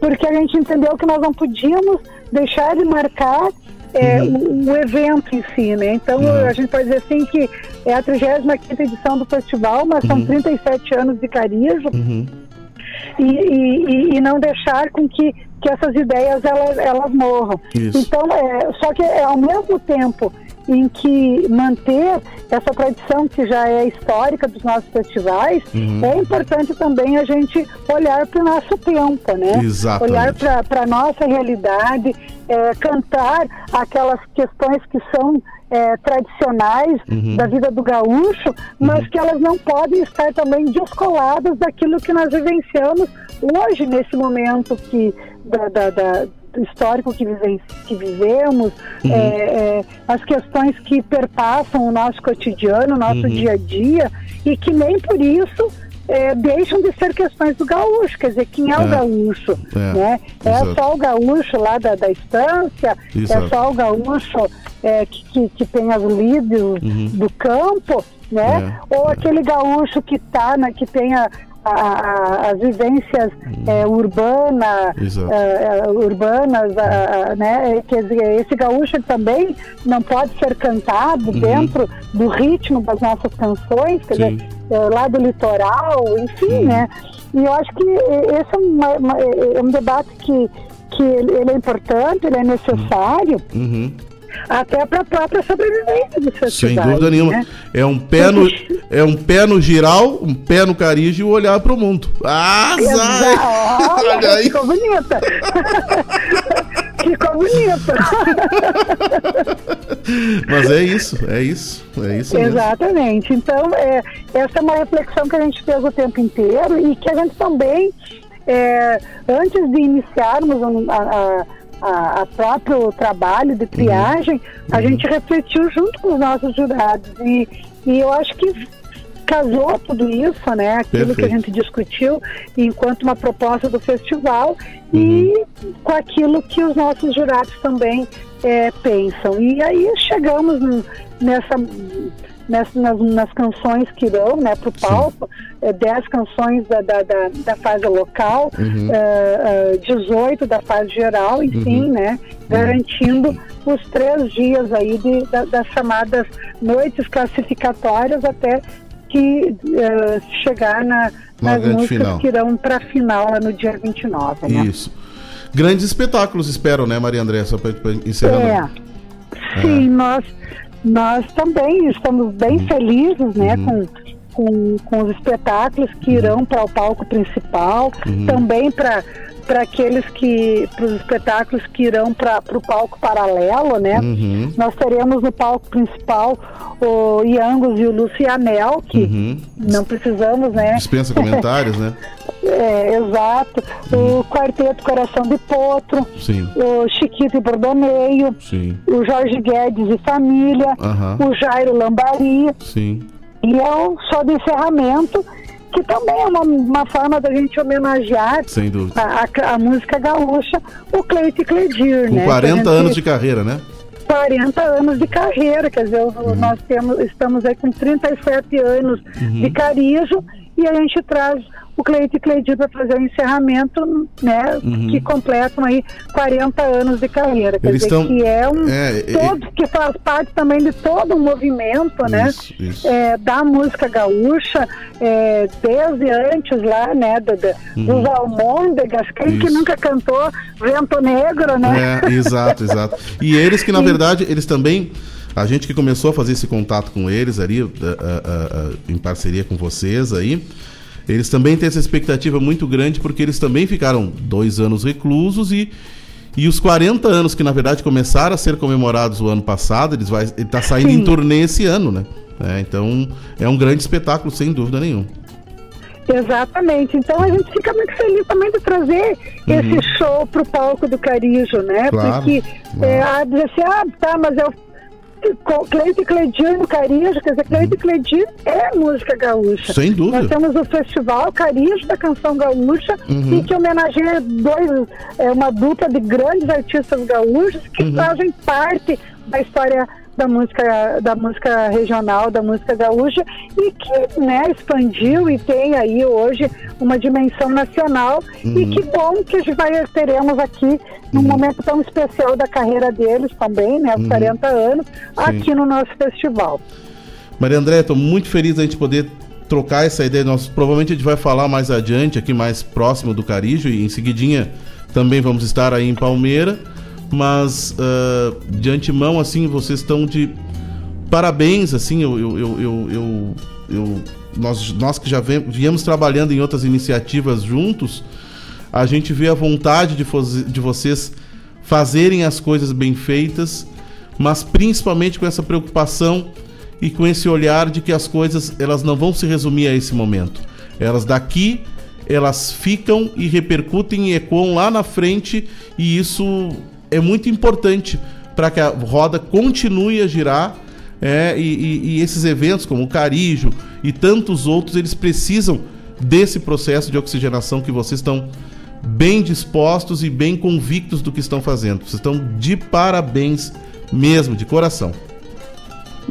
J: porque a gente entendeu que nós não podíamos deixar de marcar é, uhum. o, o, evento em si, né? Então uhum. a gente pode dizer assim que é a 35 edição do festival, mas são 37 uhum. anos de Carijo. Uhum. E, e, e, não deixar com que, que essas ideias elas, elas morram. Isso. Então, é, só que é, ao mesmo tempo em que manter essa tradição que já é histórica dos nossos festivais, uhum. é importante também a gente olhar para o nosso tempo, né? Exatamente. Olhar para a nossa realidade, é, cantar aquelas questões que são é, tradicionais
B: Uhum.
J: da vida do gaúcho, mas que elas não podem estar também descoladas daquilo que nós vivenciamos hoje, nesse momento que, da, da- da- histórico que, vive- que vivemos,
B: Uhum.
J: é, é, as questões que perpassam o nosso cotidiano, o nosso
B: Uhum.
J: dia a dia, e que nem por isso é, deixam de ser questões do gaúcho, quer dizer, quem é, o
B: É.
J: gaúcho,
B: É,
J: né? É só o gaúcho lá da, da estância,
B: Exato.
J: é só o gaúcho é, que, que, que tem as lides
B: Uhum.
J: do campo, né? Ou aquele gaúcho que tá, na, que tem a, a- as vivências é, urbana, é, é, urbanas, a- né? Quer dizer, esse gaúcho também não pode ser cantado
B: Uhum.
J: dentro do ritmo das nossas canções, quer
B: Sim.
J: dizer, é, lá do litoral, enfim,
B: Uhum.
J: né? E eu acho que esse é, uma- uma- é um debate que, que ele ele é importante, ele é necessário,
B: Uhum.
J: Até para a própria sobrevivência dos festivais.
B: Sem dúvida nenhuma.
J: né?
B: É um pé no é um pé no giral, um pé no carijo e o olhar pro mundo. Ah!
J: Olha,
B: Olha aí.
J: ficou bonita. ficou bonita.
B: Mas é isso, é isso, é isso mesmo.
J: Exatamente. Então, é, essa é uma reflexão que a gente fez o tempo inteiro e que a gente também, é, antes de iniciarmos a, a, a, a próprio trabalho de triagem, a gente refletiu junto com os nossos jurados. E, e eu acho que casou tudo isso, né? Aquilo que a
B: Perfeito.
J: gente discutiu enquanto uma proposta do festival e com aquilo que os nossos jurados também é, pensam. E aí chegamos nessa, nessa nas, nas canções que irão né, para o palco, é, 10 canções da, da, da, da fase local,
B: Uhum.
J: é, é, 18 da fase geral, enfim,
B: Uhum.
J: né? Garantindo os três dias aí de, da- das chamadas noites classificatórias até que eh, chegar na,
B: Na
J: nas músicas
B: final.
J: que irão para a final lá no dia 29, né?
B: Isso. Grandes espetáculos esperam, né, Maria André? Só para encerrar.
J: É. Sim, nós, nós também estamos bem
B: Uhum.
J: felizes né, com, com, com os espetáculos que irão para o palco principal,
B: Uhum.
J: também para para aqueles que para os espetáculos que irão para o palco paralelo, né?
B: Uhum.
J: Nós teremos no palco principal o Iangos e o Lucianel, que
B: Uhum.
J: não precisamos, né?
B: Dispensa comentários, né?
J: É, exato. O Quarteto Coração de Potro,
B: Sim.
J: o Chiquito e Bordoneio,
B: Sim.
J: o Jorge Guedes e Família, o Jairo Lambari,
B: Sim.
J: E é o show de encerramento, que também é uma, uma forma da gente homenagear
B: Sem dúvida.
J: a, a- a música gaúcha, o Cleito e Cledir,
B: Com
J: né?
B: 40
J: Que a gente-
B: anos de carreira, né?
J: 40 anos de carreira, quer dizer, o- nós temos, estamos aí com 37 anos
B: Uhum.
J: de carijo e a gente traz o Cleito e Cleidir para fazer o encerramento, né,
B: Uhum.
J: que completam aí 40 anos de carreira, quer
B: Eles
J: dizer,
B: estão-
J: que é um
B: é, é-
J: todo, que faz parte também de todo um movimento, né,
B: Isso, isso.
J: é, da música gaúcha, é, desde antes lá, né, do, do,
B: Uhum.
J: dos almôndegas, quem que
B: Isso.
J: nunca cantou Vento Negro, né?
B: É, exato, exato. E eles que, na verdade, eles também. A gente que começou a fazer esse contato com eles ali, ah, ah, ah, em parceria com vocês aí, eles também têm essa expectativa muito grande, porque eles também ficaram dois anos reclusos e. E os 40 anos que, na verdade, começaram a ser comemorados o ano passado, eles vai, ele tá saindo
J: Sim.
B: em turnê esse ano, né? É, então, é um grande espetáculo, sem dúvida nenhuma.
J: Exatamente. Então a gente fica muito feliz também de trazer esse show pro palco do Carijo, né?
B: Uhum. Claro,
J: Porque é, ah, dizer assim, ah, tá, mas eu Cleide e no Carijo, quer dizer, Cleide e Cleidir é música gaúcha.
B: Sem dúvida.
J: Nós temos o festival Carijo da Canção Gaúcha,
B: Uhum.
J: e que homenageia dois, é, uma dupla de grandes artistas gaúchos que
B: Uhum.
J: fazem parte da história da música da música regional, da música gaúcha e que né, expandiu e tem aí hoje uma dimensão nacional e
B: Uhum.
J: que bom que a gente vai teremos aqui num momento tão especial da carreira deles também, né, os
B: Uhum.
J: 40 anos,
B: Sim.
J: aqui no nosso festival.
B: Maria André, estou muito feliz da gente poder trocar essa ideia. Nós provavelmente a gente vai falar mais adiante, aqui mais próximo do Carijo, e em seguidinha também vamos estar aí em Palmeira. Mas ah, de antemão, assim, vocês estão de parabéns, assim, eu, eu, eu, eu, eu- nós, nós que já viemos trabalhando em outras iniciativas juntos, a gente vê a vontade de, de vocês fazerem as coisas bem feitas, mas principalmente com essa preocupação e com esse olhar de que as coisas elas não vão se resumir a esse momento. Elas daqui elas ficam e repercutem e ecoam lá na frente e isso é muito importante para que a roda continue a girar é, e, e, e, esses eventos como o Carijo e tantos outros eles precisam desse processo de oxigenação que vocês estão bem dispostos e bem convictos do que estão fazendo. Vocês estão de parabéns mesmo, de coração.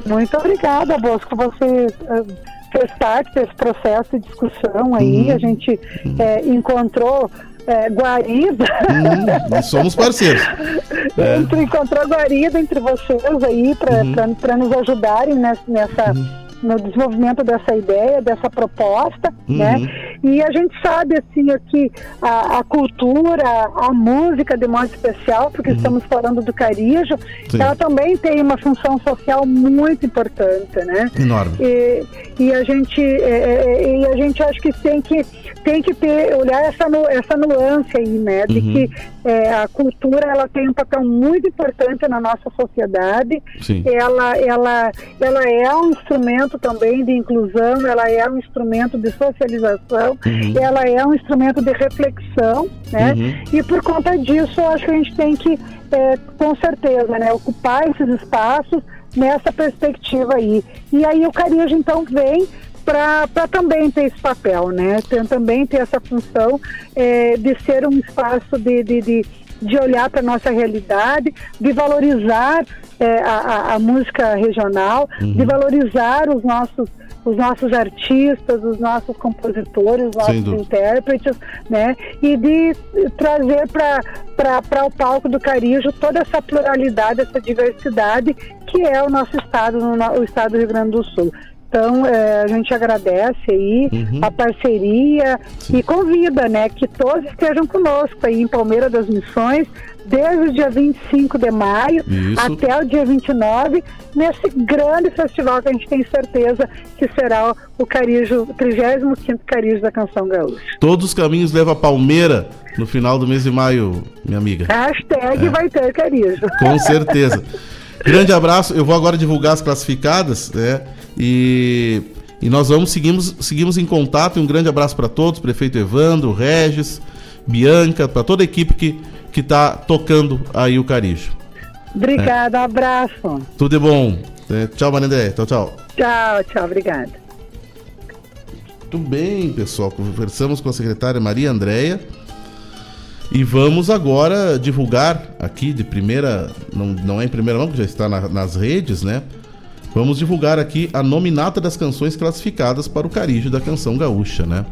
J: Muito obrigada, Bosco. Você uh, fez parte desse processo de discussão aí. Uhum. A gente uhum. é, encontrou é, guarida.
B: Hum, nós somos parceiros.
J: é. Encontrou guarida entre vocês aí para uhum. nos ajudarem nessa. nessa uhum no desenvolvimento dessa ideia, dessa proposta, uhum. né? E a gente sabe assim que a, a, cultura, a música de modo especial, porque uhum. estamos falando do carijo, ela também tem uma função social muito importante, né?
B: Enorme.
J: E, e a gente é, é, é e a gente acha que tem que tem que ter olhar essa essa nuance aí, né? De uhum. que é, a cultura ela tem um papel muito importante na nossa sociedade.
B: Sim.
J: Ela ela ela é um instrumento também de inclusão, ela é um instrumento de socialização, uhum. ela é um instrumento de reflexão, né? Uhum. E por conta disso, acho que a gente tem que, é, com certeza, né, ocupar esses espaços nessa perspectiva aí. E aí o Carijo, então, vem para também ter esse papel, né? Tem, também ter essa função é, de ser um espaço de, de, de de olhar para a nossa realidade, de valorizar é, a, a, música regional, uhum. de valorizar os nossos os nossos artistas, os nossos compositores, os nossos intérpretes, né? E de trazer para o palco do Carijo toda essa pluralidade, essa diversidade que é o nosso estado, o estado do Rio Grande do Sul. Então, é, a gente agradece aí uhum. a parceria Sim. e convida, né, que todos estejam conosco aí em Palmeira das Missões, desde o dia 25 de maio Isso. até o dia 29, nesse grande festival que a gente tem certeza que será o Carijo, o 35 Carijo da Canção Gaúcha.
B: Todos os caminhos levam a Palmeira no final do mês de maio, minha amiga.
J: Hashtag é. vai ter Carijo.
B: Com certeza. Grande abraço. Eu vou agora divulgar as classificadas, né? E, e nós vamos seguimos, seguimos em contato. E um grande abraço para todos, prefeito Evandro, Regis, Bianca, para toda a equipe que que está tocando aí o Carijo.
J: Obrigada, é. abraço.
B: Tudo de bom. É, tchau, Manendé. Tchau, tchau.
J: Tchau, tchau, obrigada.
B: Muito bem, pessoal. Conversamos com a secretária Maria Andréia. E vamos agora divulgar aqui de primeira, não, não é em primeira mão, que já está na, nas redes, né? Vamos divulgar aqui a nominata das canções classificadas para o Carijo da Canção Gaúcha, né?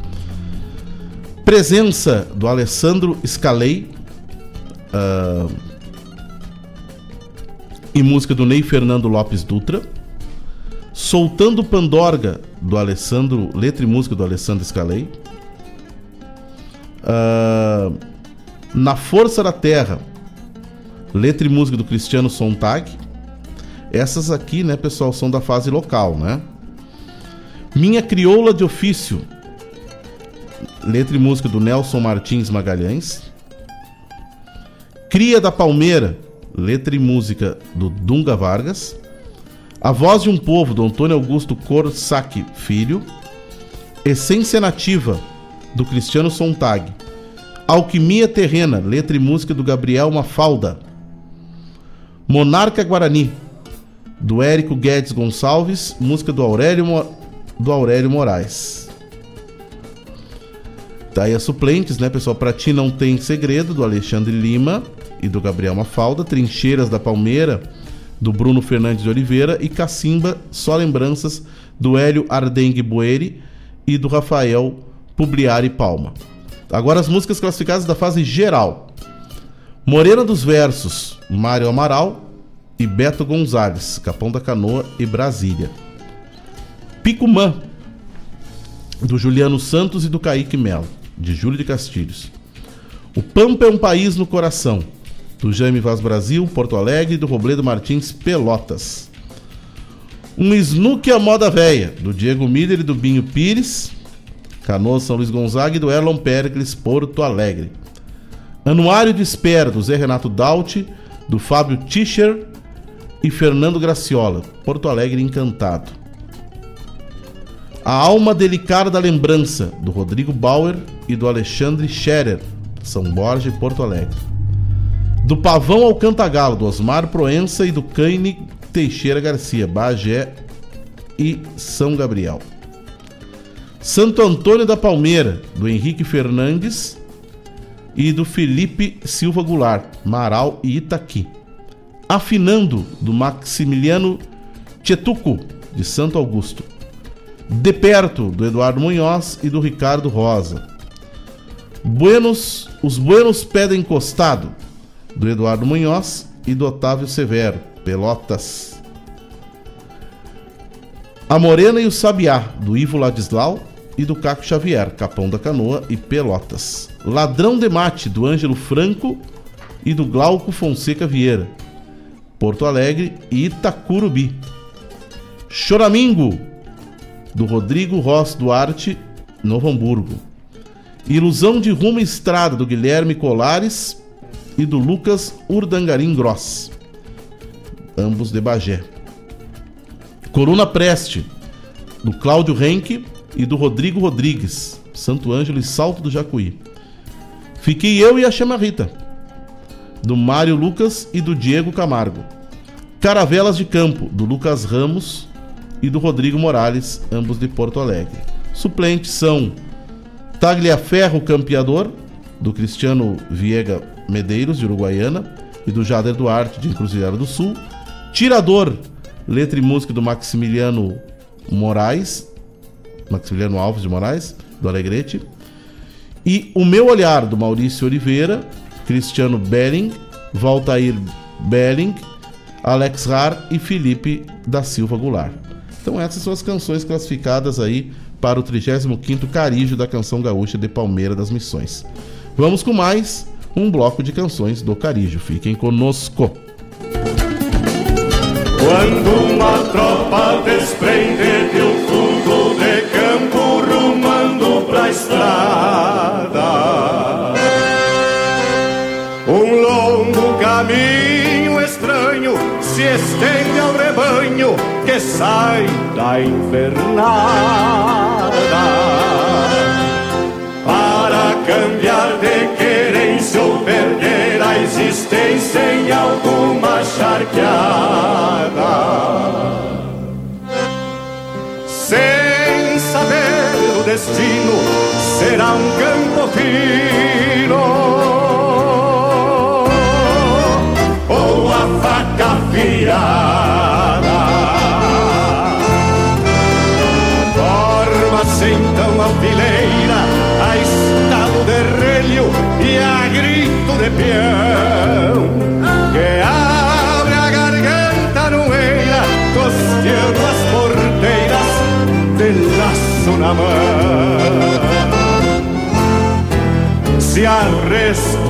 B: Presença do Alessandro Scalei uh, e música do Ney Fernando Lopes Dutra. Soltando Pandorga do Alessandro, letra e música do Alessandro Scalei. Uh, Na Força da Terra, letra e música do Cristiano Sontag. Essas aqui, né, pessoal, são da fase local, né? Minha Crioula de Ofício, letra e música do Nelson Martins Magalhães. Cria da Palmeira, letra e música do Dunga Vargas. A Voz de um Povo, do Antônio Augusto Corsac Filho. Essência Nativa, do Cristiano Sontag. Alquimia Terrena, letra e música do Gabriel Mafalda. Monarca Guarani, do Érico Guedes Gonçalves, música do Aurélio, do Aurélio Moraes. Tá aí as suplentes, né, pessoal? Pra ti não tem segredo, do Alexandre Lima e do Gabriel Mafalda. Trincheiras da Palmeira, do Bruno Fernandes de Oliveira. E Cacimba, só lembranças, do Hélio Ardengue Boeri e do Rafael Publiari Palma. Agora as músicas classificadas da fase geral. Morena dos Versos, Mário Amaral, e Beto Gonzalez, Capão da Canoa e Brasília. Picumã, do Juliano Santos e do Kaique Melo, de Júlio de Castilhos. O Pampa é um País no Coração, do Jaime Vaz Brasil, Porto Alegre do Robledo Martins Pelotas. Um Snook à Moda Véia, do Diego Miller e do Binho Pires, Canoas São Luís Gonzaga e do Erlon Pericles, Porto Alegre. Anuário de Espera, do Zé Renato Dauti, do Fábio Tischer e Fernando Graciola, Porto Alegre Encantado. A Alma Delicada da Lembrança, do Rodrigo Bauer e do Alexandre Scherer, São Borja e Porto Alegre. Do Pavão ao Cantagalo, do Osmar Proença e do Caine Teixeira Garcia, Bagé e São Gabriel. Santo Antônio da Palmeira, do Henrique Fernandes e do Felipe Silva Goulart, Marau e Itaqui. Afinando, do Maximiliano Tietuco, de Santo Augusto. De Perto, do Eduardo Munhoz e do Ricardo Rosa. Buenos, os Buenos Pedem Encostado, do Eduardo Munhoz e do Otávio Severo, Pelotas. A Morena e o Sabiá, do Ivo Ladislau e do Caco Xavier, Capão da Canoa e Pelotas. Ladrão de Mate, do Ângelo Franco e do Glauco Fonseca Vieira, Porto Alegre e Itacurubi. Choramingo, do Rodrigo Ross Duarte, Novo Hamburgo. Ilusão de Rumo Estrada, do Guilherme Colares e do Lucas Urdangarim Gross, ambos de Bagé. Coruna Preste, do Cláudio Henke e do Rodrigo Rodrigues, Santo Ângelo e Salto do Jacuí. Fiquei eu e a Chamarrita, do Mário Lucas e do Diego Camargo. Caravelas de Campo, do Lucas Ramos e do Rodrigo Morales, ambos de Porto Alegre. Suplentes são Tagliaferro Campeador, do Cristiano Viega Medeiros, de Uruguaiana, e do Jader Duarte, de Encruzilhada do Sul. Tirador, letra e música do Maximiliano Moraes, Maximiliano Alves de Moraes, do Alegrete. E O Meu Olhar, do Maurício Oliveira, Cristiano Belling, Valtair Belling, Alex Rar e Felipe da Silva Goulart. Então essas são as canções classificadas aí para o 35º Carijo da Canção Gaúcha de Palmeira das Missões. Vamos com mais um bloco de canções do Carijo. Fiquem conosco.
K: Quando uma tropa desprende de um fundo de campo rumando pra estrada Um longo caminho estranho se estende ao rebanho que sai da invernada a existência em alguma charqueada. Sem saber o destino, será um campo fino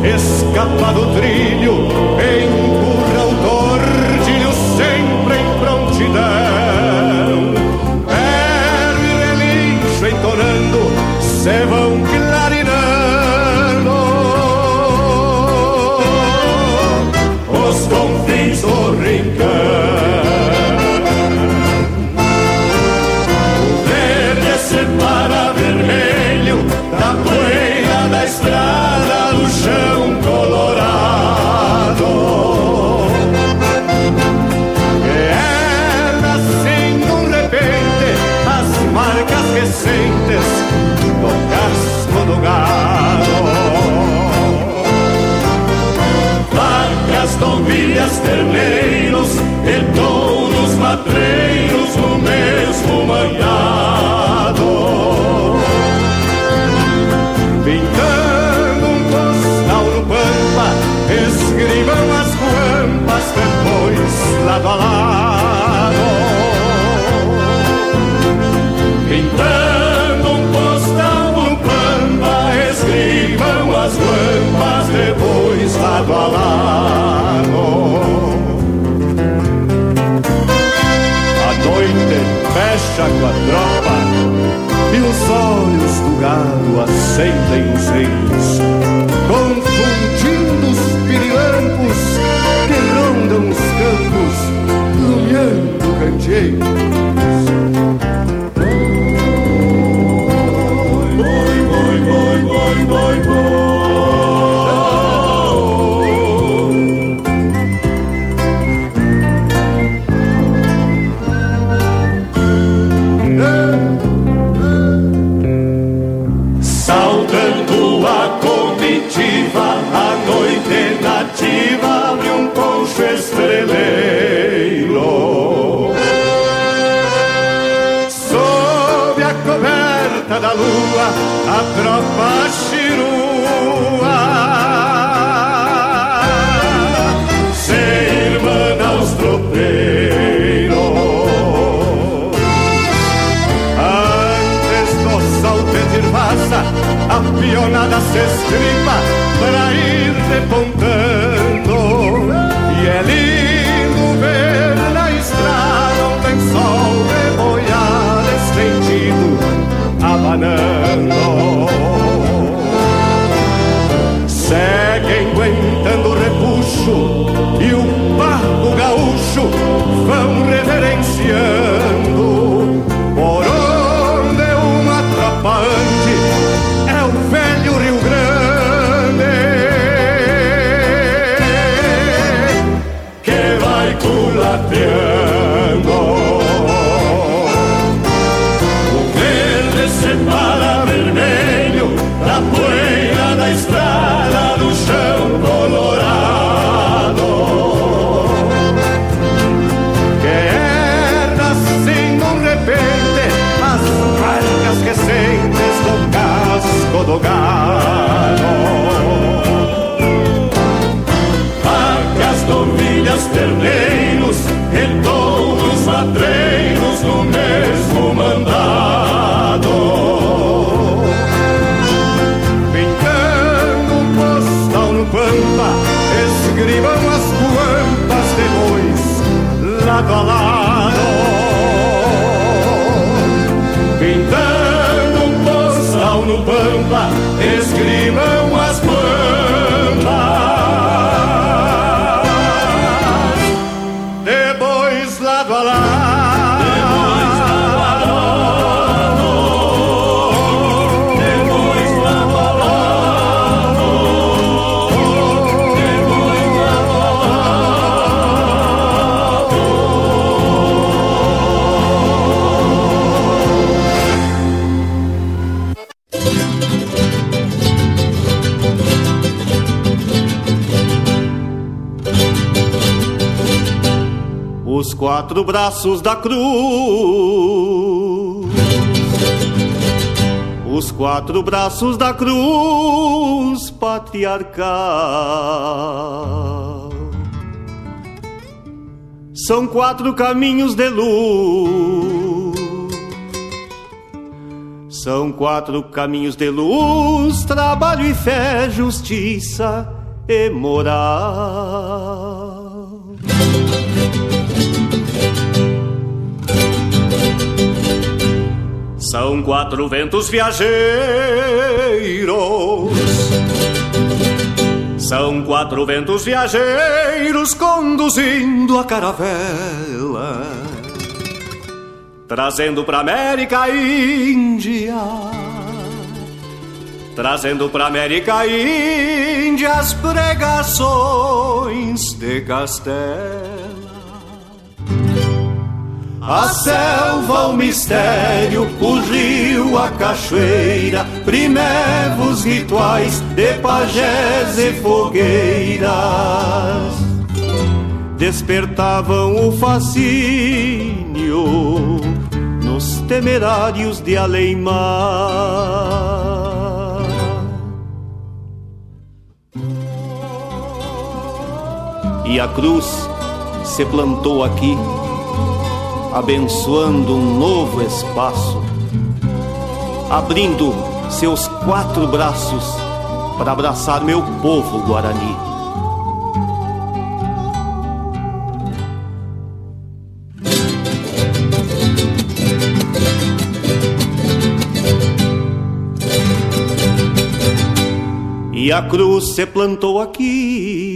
K: escapa do trilho, empurra novilhas, terneiros e touros matreiros no mesmo manhado. Pintando um postal no pampa, escribam as guampas depois lado a lado. A noite fecha com a tropa e os olhos do gado acendem os reis, confundindo os pirilampos que rondam os campos, lumiando o candeeiro. Quatro braços da cruz, os quatro braços da cruz patriarcal. São quatro caminhos de luz. São quatro caminhos de luz, trabalho e fé, justiça e moral. São quatro ventos viajeiros. São quatro ventos viajeiros conduzindo a caravela, trazendo pra América Índia, trazendo pra América Índia as pregações de Castela. A selva, o mistério, o rio, a cachoeira, primevos rituais de pajés e fogueiras despertavam o fascínio nos temerários de além-mar. E a cruz se plantou aqui abençoando um novo espaço, abrindo seus quatro braços para abraçar meu povo guarani. E a cruz se plantou aqui.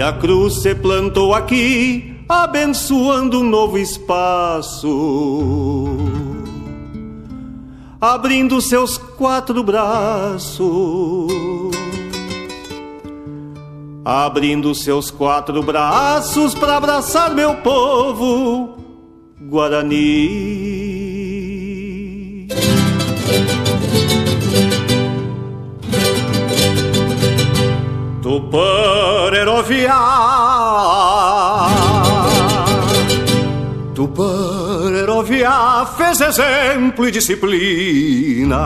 K: E a cruz se plantou aqui, abençoando um novo espaço, abrindo seus quatro braços, abrindo seus quatro braços para abraçar meu povo Guarani. Tuparerovia Tuparerovia fez exemplo e disciplina.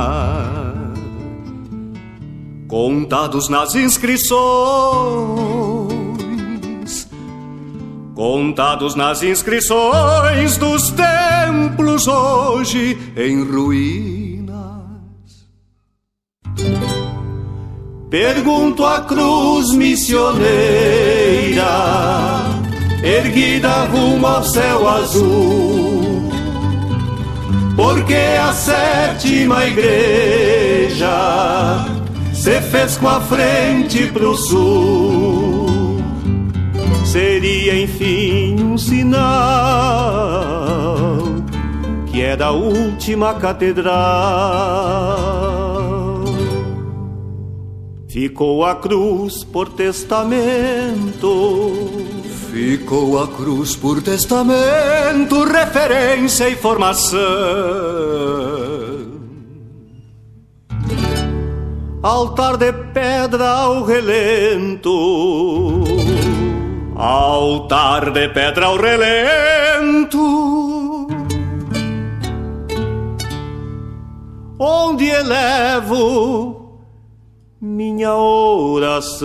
K: Contados nas inscrições. Contados nas inscrições dos templos hoje em ruínas Pergunto à cruz missioneira, erguida rumo ao céu azul, porque a sétima igreja se fez com a frente pro sul. Seria enfim um sinal que é da última catedral. Ficou a cruz por testamento. Ficou a cruz por testamento, referência e formação. Altar de pedra ao relento. Altar de pedra ao relento. Onde elevo minha oração.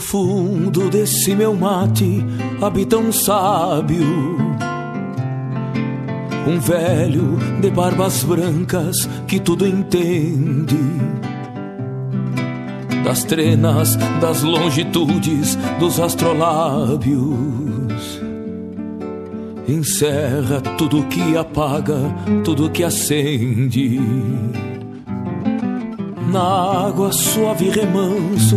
F: Fundo desse meu mate habita um sábio, um velho de barbas brancas que tudo entende. Das trenas, das longitudes, dos astrolábios. Encerra tudo que apaga, tudo que acende. Na água suave remanso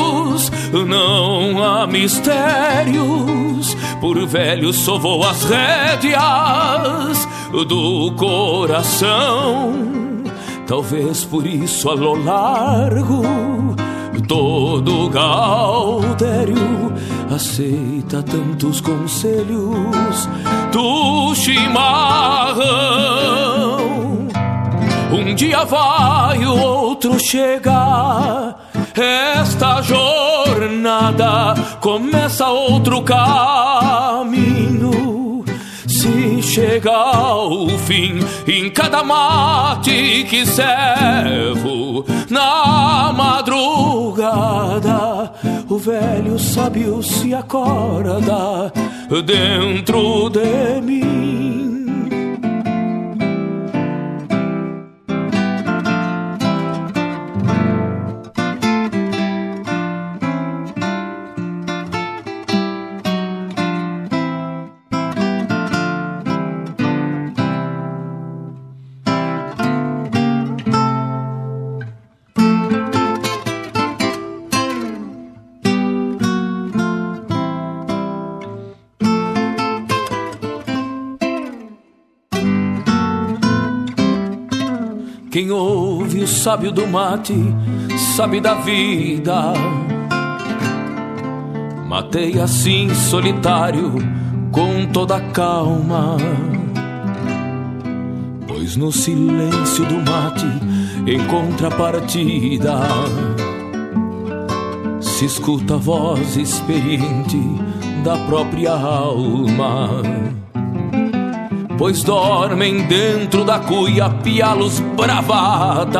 F: não há mistérios. Por velho sovou as rédeas do coração. Talvez por isso a lo largo todo gaudério aceita tantos conselhos do chimarrão. Um dia vai, o outro chega. Esta jornada começa outro caminho. Se chega ao fim, em cada mate que servo, na madrugada, o velho sábio se acorda dentro de mim. Quem ouve o sábio do mate sabe da vida. Matei assim solitário com toda calma. Pois no silêncio do mate encontra partida. Se escuta a voz experiente da própria alma. Pois dormem dentro da cuia pialos bravadas.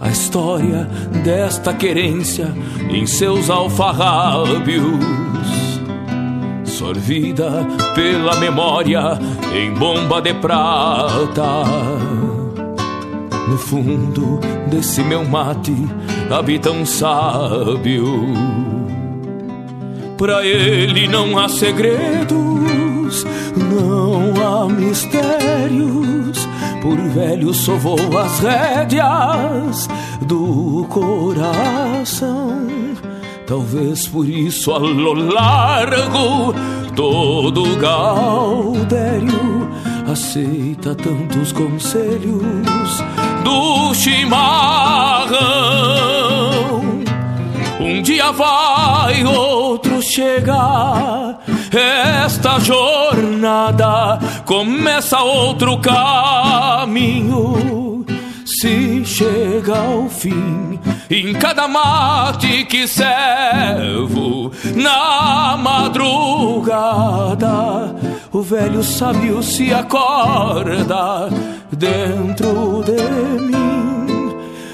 F: A história desta querência em seus alfarrábios, sorvida pela memória em bomba de prata. No fundo desse meu mate habita um sábio. Pra ele não há segredos, não há mistérios. Por velho sovou as rédeas do coração. Talvez por isso a lo largo todo Gaudério aceita tantos conselhos do chimarrão. Dia vai, outro chega. Esta jornada começa outro caminho. Se chega ao fim, em cada mate que servo, na madrugada, o velho sábio se acorda dentro de mim.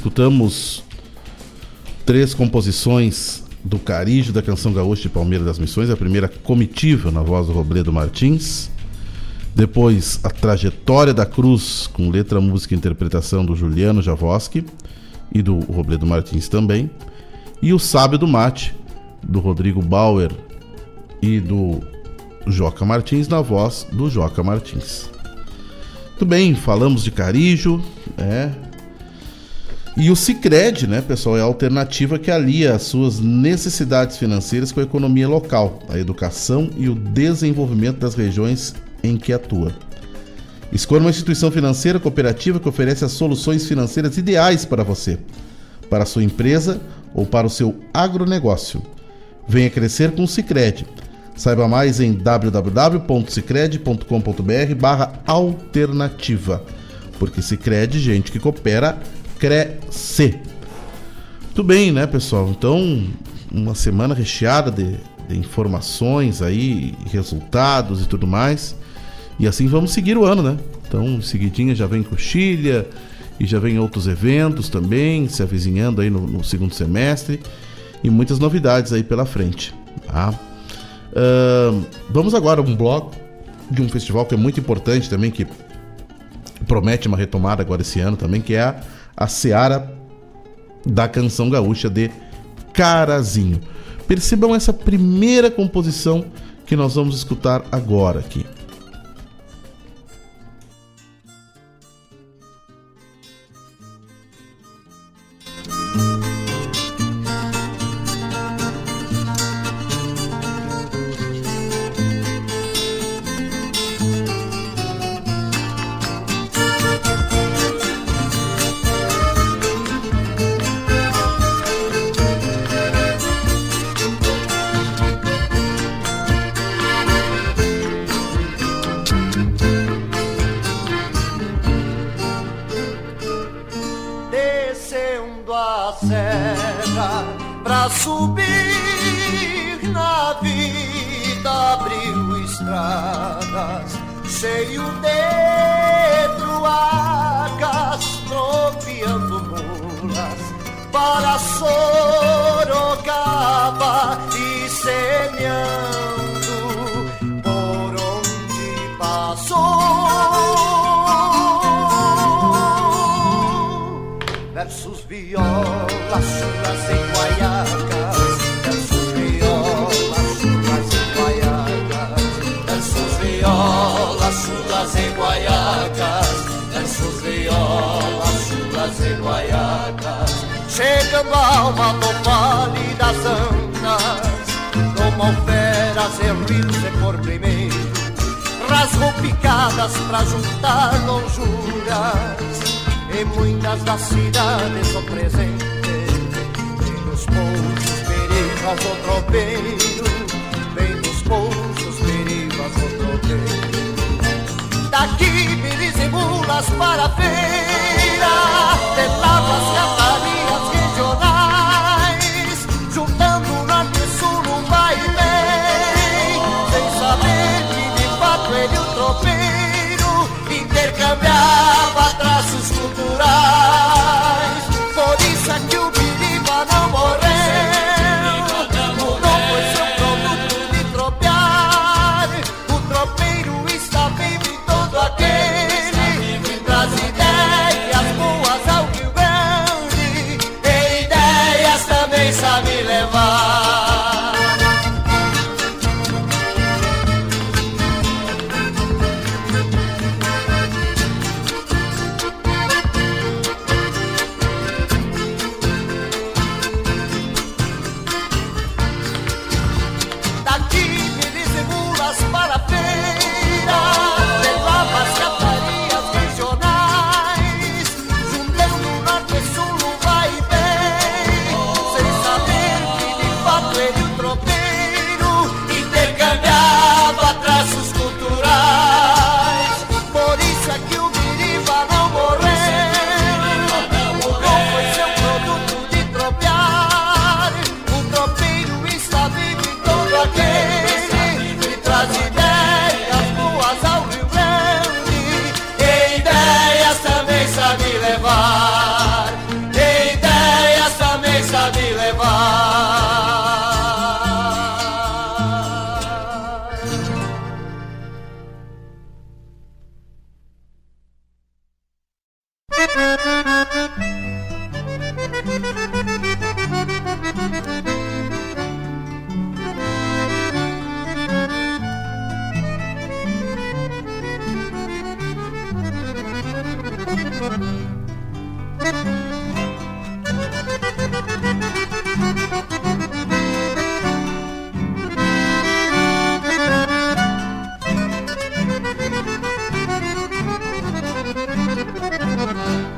B: escutamos três composições do Carijo da canção gaúcha de Palmeira das Missões. A primeira, Comitiva, na voz do Robledo Martins. Depois, A Trajetória da Cruz, com letra, música e interpretação do Juliano Javoski e do Robledo Martins também. E O Sábio do Mate, do Rodrigo Bauer e do Joca Martins, na voz do Joca Martins. Muito bem, falamos de Carijo, é, e o Cicred, né, pessoal, é a alternativa que alia as suas necessidades financeiras com a economia local, a educação e o desenvolvimento das regiões em que atua. Escolha uma instituição financeira cooperativa que oferece as soluções financeiras ideais para você, para a sua empresa ou para o seu agronegócio. Venha crescer com o Cicred. Saiba mais em www.cicred.com.br barra alternativa. Porque Cicred, gente que coopera, crescer. Muito bem, né, pessoal? Então, uma semana recheada de, de, informações aí, resultados e tudo mais. E assim vamos seguir o ano, né? Então, seguidinha já vem coxilha e já vem outros eventos também, se avizinhando aí no, no segundo semestre. E muitas novidades aí pela frente, tá? Uh, vamos agora a um bloco de um festival que é muito importante também, que promete uma retomada agora esse ano também, que é a a Seara da Canção Gaúcha de Carazinho. Percebam essa primeira composição que nós vamos escutar agora aqui.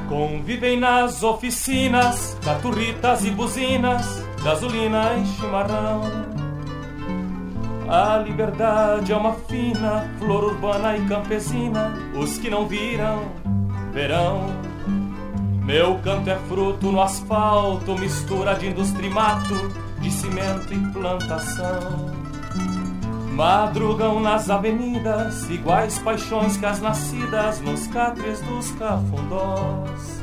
L: Convivem nas oficinas, caturritas e buzinas, gasolina e chimarrão. A liberdade é uma fina flor urbana e campesina, os que não viram verão. Meu canto é fruto no asfalto, mistura de indústria e mato, de cimento e plantação. Madrugam nas avenidas, iguais paixões que as nascidas nos catres dos cafundós.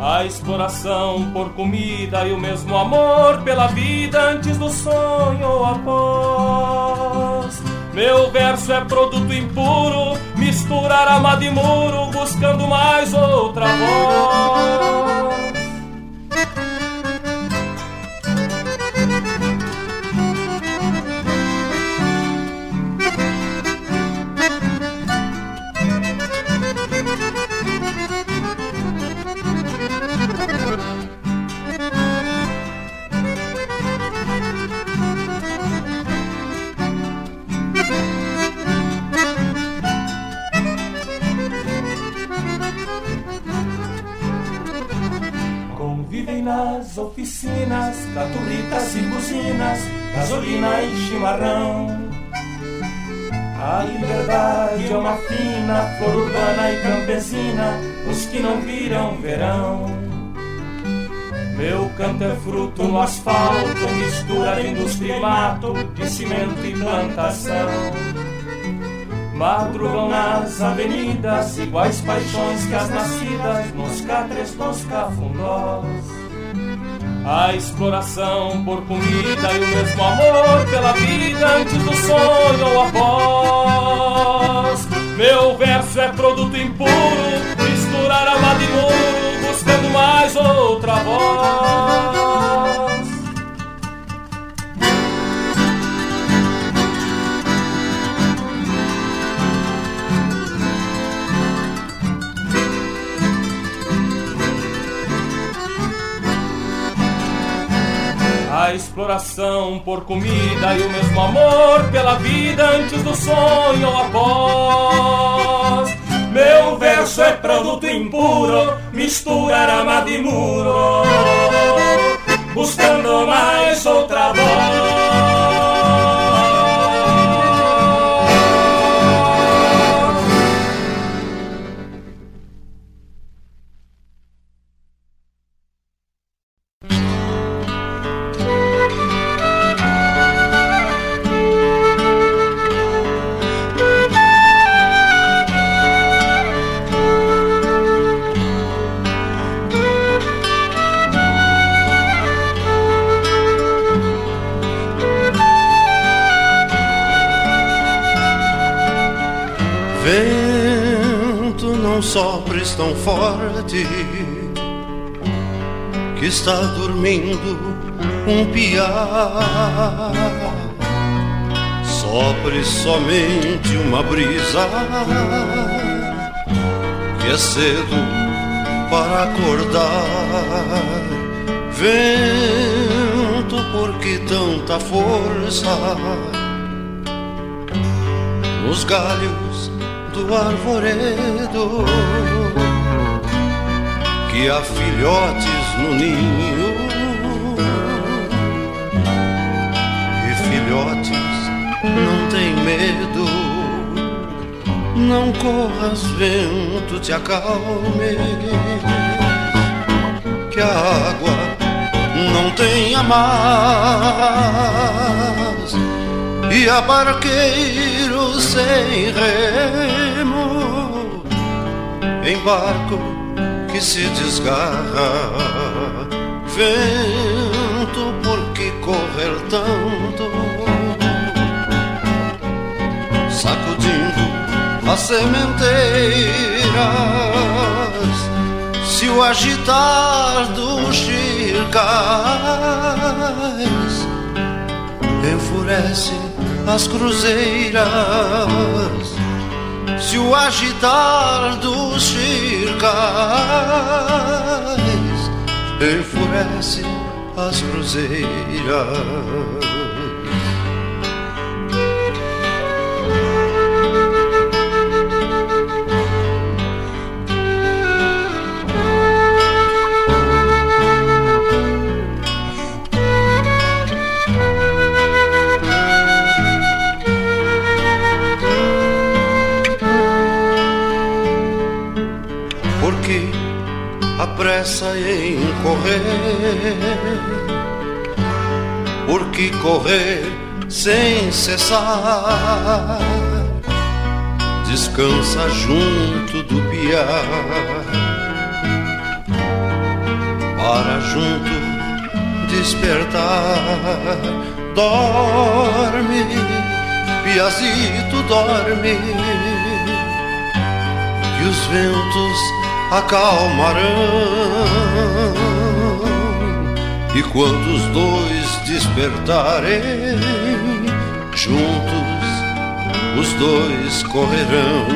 L: A exploração por comida e o mesmo amor pela vida antes do sonho ou após. Meu verso é produto impuro, misturar amado de muro, buscando mais outra voz. Feiras, oficinas, caturritas e buzinas, gasolina e chimarrão. A liberdade é uma fina flor urbana e campesina, os que não viram verão. Meu canto é fruto no asfalto, mistura de indústria e mato, de cimento e plantação. Madrugam nas avenidas, iguais paixões que as nascidas nos catres dos cafundós. A exploração por comida e o mesmo amor pela vida antes do sonho ou após. Meu verso é produto impuro, misturar amado e muro, buscando mais outra voz. A exploração por comida e o mesmo amor pela vida antes do sonho ou após. Meu verso é produto impuro, misturar amado e muro, buscando mais outra voz.
M: Sopres tão forte que está dormindo um piá. Sopre somente uma brisa que é cedo para acordar. Vento, por que tanta força nos galhos do arvoredo que há filhotes no ninho. E filhotes não tem medo não corras vento te acalme que a água não tem mais. E a barqueiro sem remo em barco que se desgarra. Vento por que correr tanto? Sacudindo as sementeiras se o agitar dos chircais enfurece as cruzeiras se o agitar dos chircais enfurece as cruzeiras. Pressa em correr, porque correr sem cessar, descansa junto do piar, para junto despertar, dorme, piazito dorme. Que os ventos acalmarão. E quando os dois despertarem, juntos os dois correrão.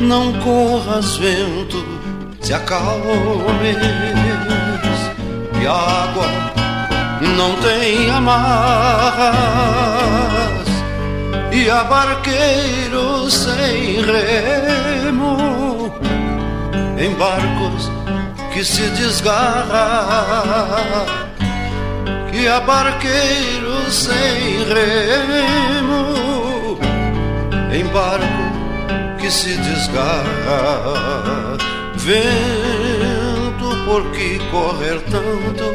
M: Não corras, vento, se acalmes, e água não tem amarras e a barqueiro sem remo em barcos que se desgarra, que há barqueiro sem remo, em barco que se desgarra, vento por que correr tanto,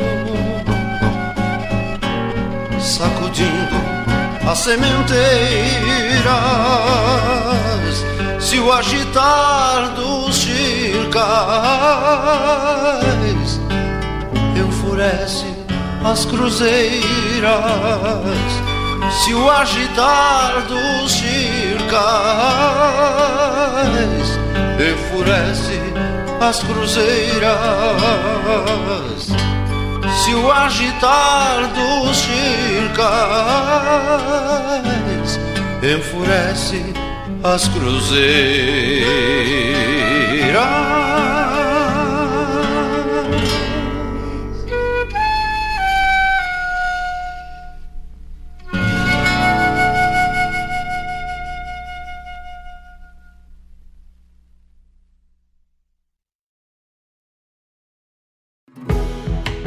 M: sacudindo as sementeiras, se o agitar dos chircais enfurece as cruzeiras, se o agitar dos chircais enfurece as cruzeiras. Se o agitar dos chircais enfurece as cruzeiras.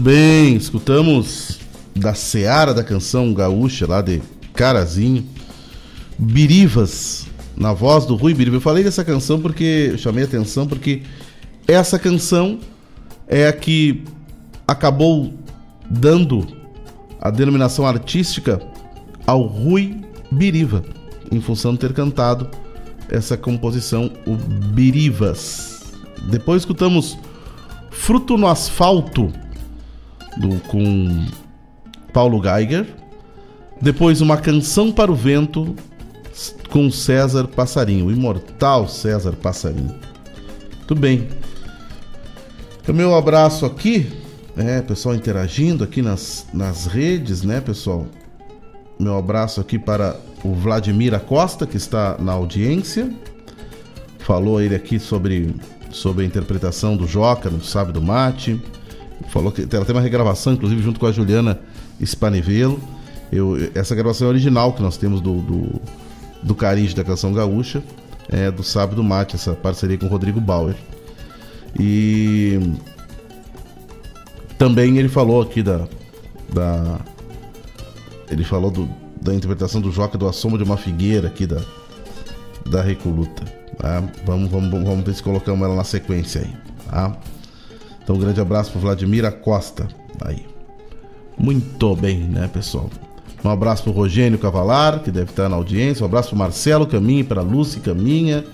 B: Muito bem, escutamos da Seara da canção gaúcha lá de Carazinho, Birivas, na voz do Rui Biriva. Eu falei dessa canção porque eu chamei a atenção porque essa canção é a que acabou dando a denominação artística ao Rui Biriva, em função de ter cantado essa composição, o Birivas. Depois escutamos Fruto no Asfalto, do, com Paulo Geiger. Depois, Uma Canção para o Vento, com César Passarinho, o imortal César Passarinho. Muito bem. O meu abraço aqui, é, pessoal interagindo aqui nas, nas redes, né, pessoal? Meu abraço aqui para o Vladimir Acosta, que está na audiência. Falou ele aqui sobre, sobre a interpretação do Joca no Sábio do Mate. Falou que ela tem uma regravação, inclusive, junto com a Juliana Spanivelo. Eu, essa gravação é original que nós temos do, do, do da canção gaúcha, é, do Sábio do Mate, essa parceria com o Rodrigo Bauer. E também ele falou aqui da. da ele falou do, da interpretação do Joca do A Sombra de uma Figueira aqui da, da Recoluta. Tá? Vamos, vamos, vamos ver se colocamos ela na sequência aí. Tá? Então, um grande abraço para Vladimir Acosta. Aí. Muito bem, né, pessoal? Um abraço para Rogênio Cavalar, que deve estar na audiência. Um abraço para Marcelo Caminha, para Lúcia Caminha.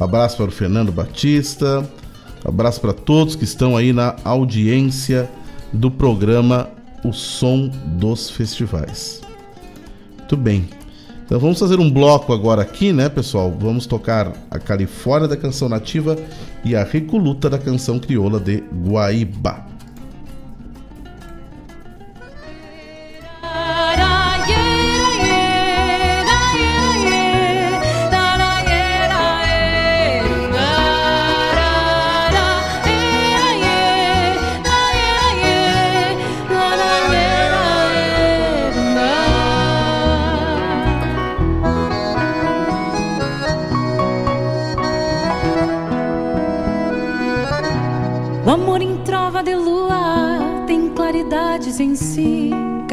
B: Um abraço para o Fernando Batista. Um abraço para todos que estão aí na audiência do programa O Som dos Festivais. Muito bem. Então vamos fazer um bloco agora aqui, né, pessoal? Vamos tocar a Califórnia da canção nativa e a Recoluta da canção crioula de Guaíba.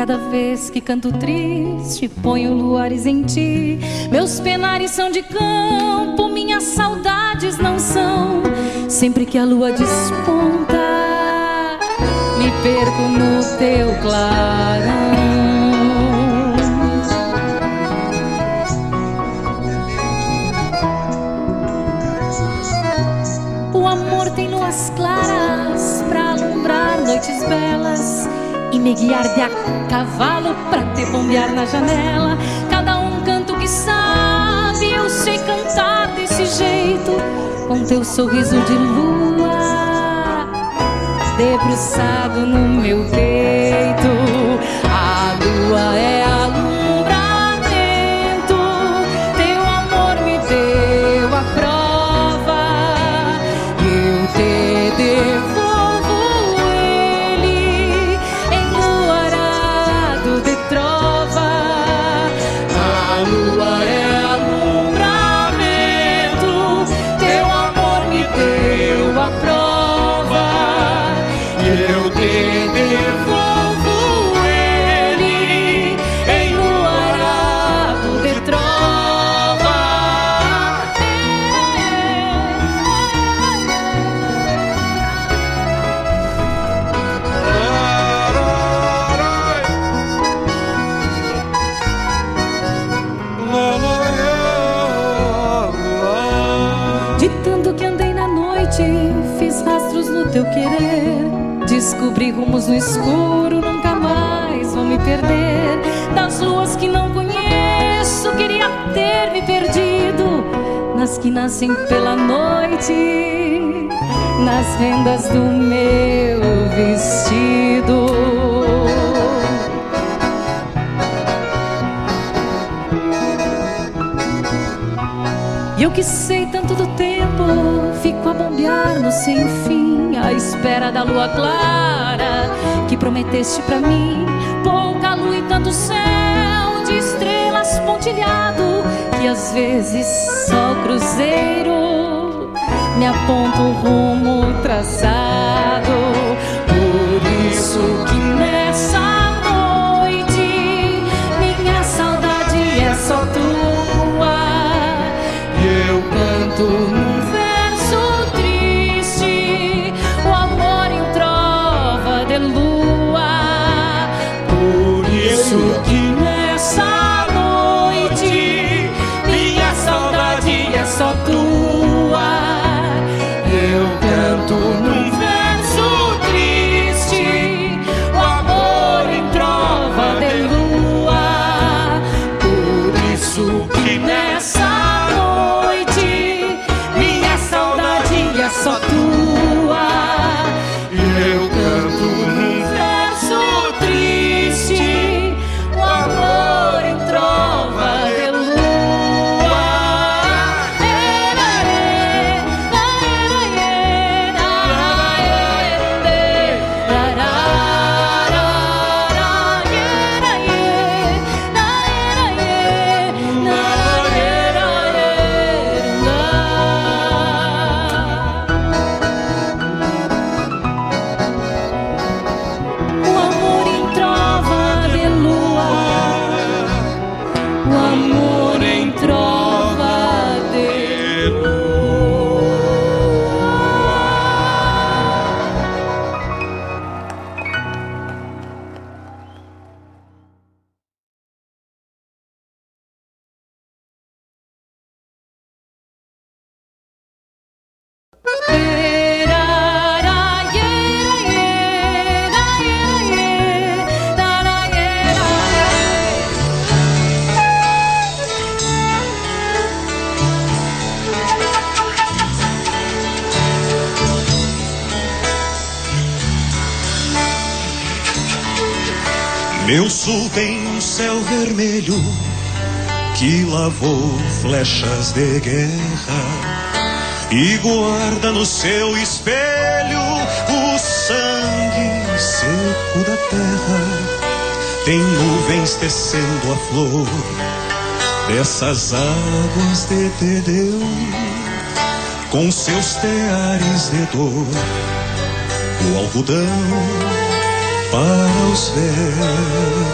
N: Cada vez que canto triste, ponho luares em ti. Meus penares são de campo, minhas saudades não são. Sempre que a lua desponta, me perco no teu clarão. O amor tem luas claras para alumbrar noites belas de a cavalo pra te bombear na janela. Cada um canta o que sabe, eu sei cantar desse jeito, com teu sorriso de lua, debruçado no meu peito. Descobri rumos no escuro, nunca mais vou me perder. Das luas que não conheço, queria ter me perdido. Nas que nascem pela noite, nas rendas do meu vestido. E eu que sei tanto do tempo, fico a bombear no sem fim, à espera da lua clara que prometeste pra mim. Pouca lua e tanto céu de estrelas pontilhado, que às vezes só cruzeiro me aponta o rumo traçado. Por isso que nessa noite minha saudade é só tua. E eu canto
I: Sul tem um céu vermelho que lavou flechas de guerra e guarda no seu espelho o sangue seco da terra. Tem nuvens tecendo a flor dessas águas de Tedeu com seus teares de dor, o algodão para os véus.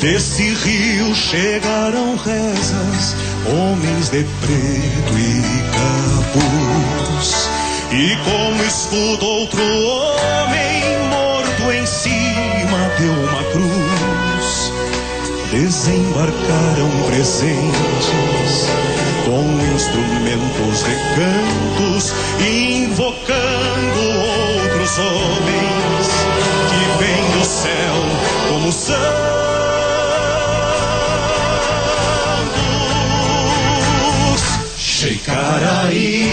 I: Desse rio chegaram rezas, homens de preto e capuz. E como escudo outro homem morto em cima de uma cruz. Desembarcaram presentes com instrumentos de cantos, invocando outros homens vem do céu como santos. Shekaraí,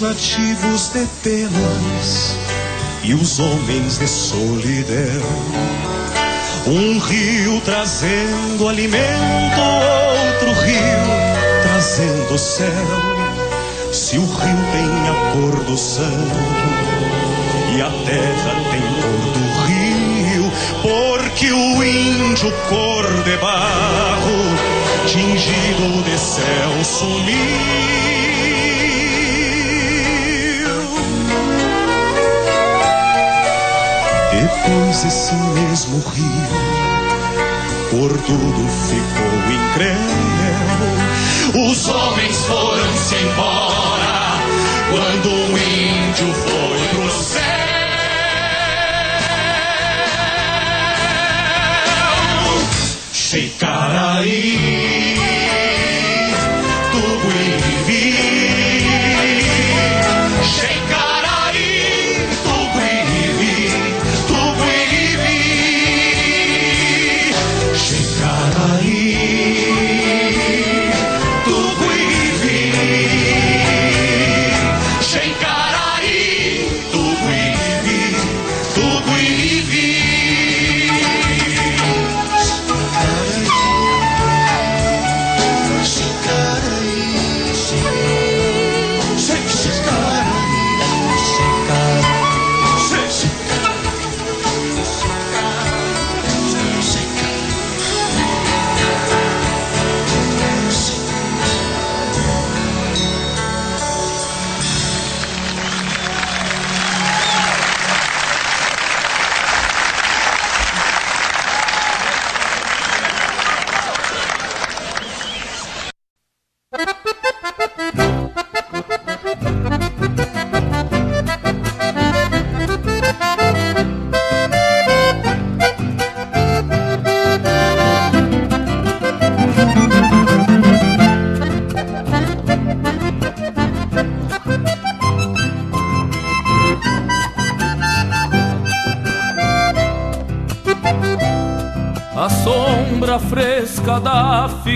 I: nativos de penas e os homens de solidão, um rio trazendo alimento, outro rio trazendo céu. Se o rio tem a cor do santo e a terra tem cor do rio, porque o índio cor de barro, tingido de céu sumiu. Depois esse mesmo rio, por tudo ficou incrédulo. Os homens foram-se embora quando o índio foi pro céu. Shekaraí, Tuguiri,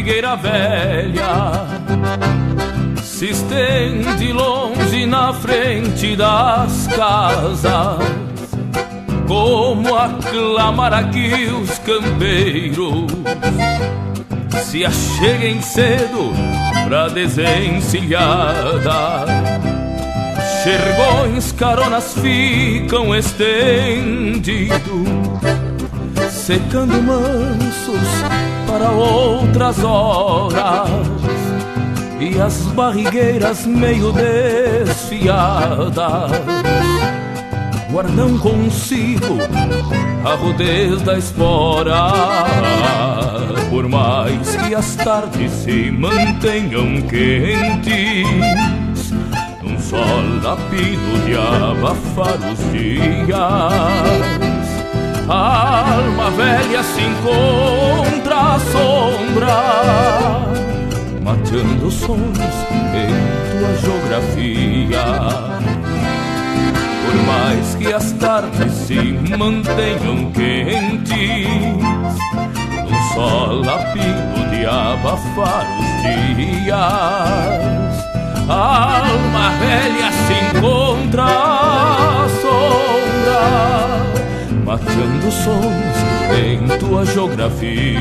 F: figueira velha se estende longe na frente das casas, como a clamar aqui os campeiros se acheguem cedo pra desencilhada. Xergões, caronas ficam estendidos secando mansos para outras horas. E as barrigueiras meio desfiadas guardam consigo a rudez da espora. Por mais que as tardes se mantenham quentes um sol lapido de abafar os dias a alma velha se encontra à sombra, mateando sons em tua geografia. Por mais que as tardes se mantenham quentes, um sol lapido de abafar os dias. A alma velha se encontra à sombra mateando sons em tua geografia.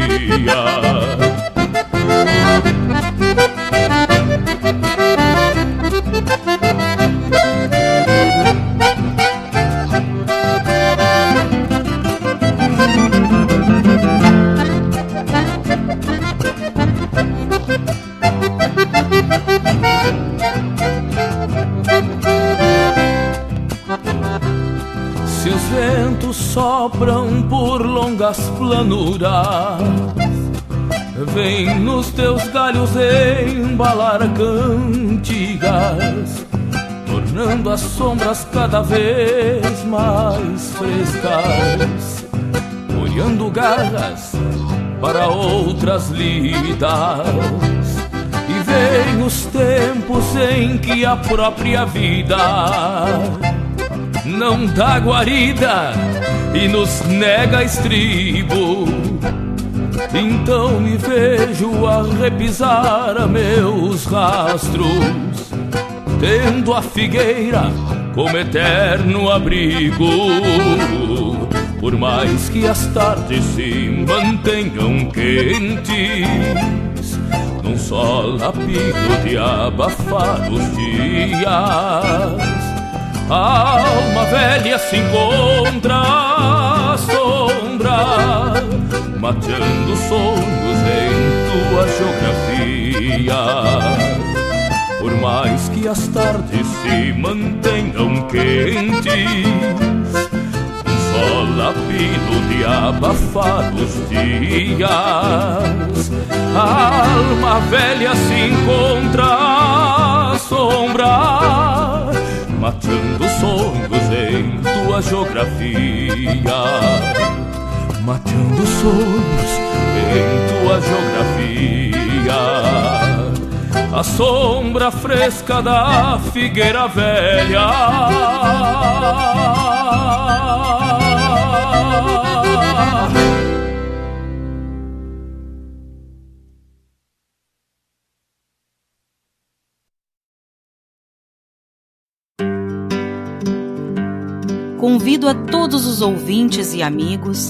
F: Galhos embalar cantigas, tornando as sombras cada vez mais frescas, olhando garras para outras lidas. E vem os tempos em que a própria vida não dá guarida e nos nega estribo. Então me vejo a repisar a meus rastros, tendo a figueira como eterno abrigo. Por mais que as tardes se mantenham quentes, num sol lapido de abafar os dias. A alma velha se encontra à sombra, mateando sonhos em tua geografia. Por mais que as tardes se mantenham quentes, um sol lapido de abafar os dias. A alma velha se encontra à sombra matando sonhos em tua geografia. Matando sonhos em tua geografia. A sombra fresca da figueira velha.
O: Convido a todos os ouvintes e amigos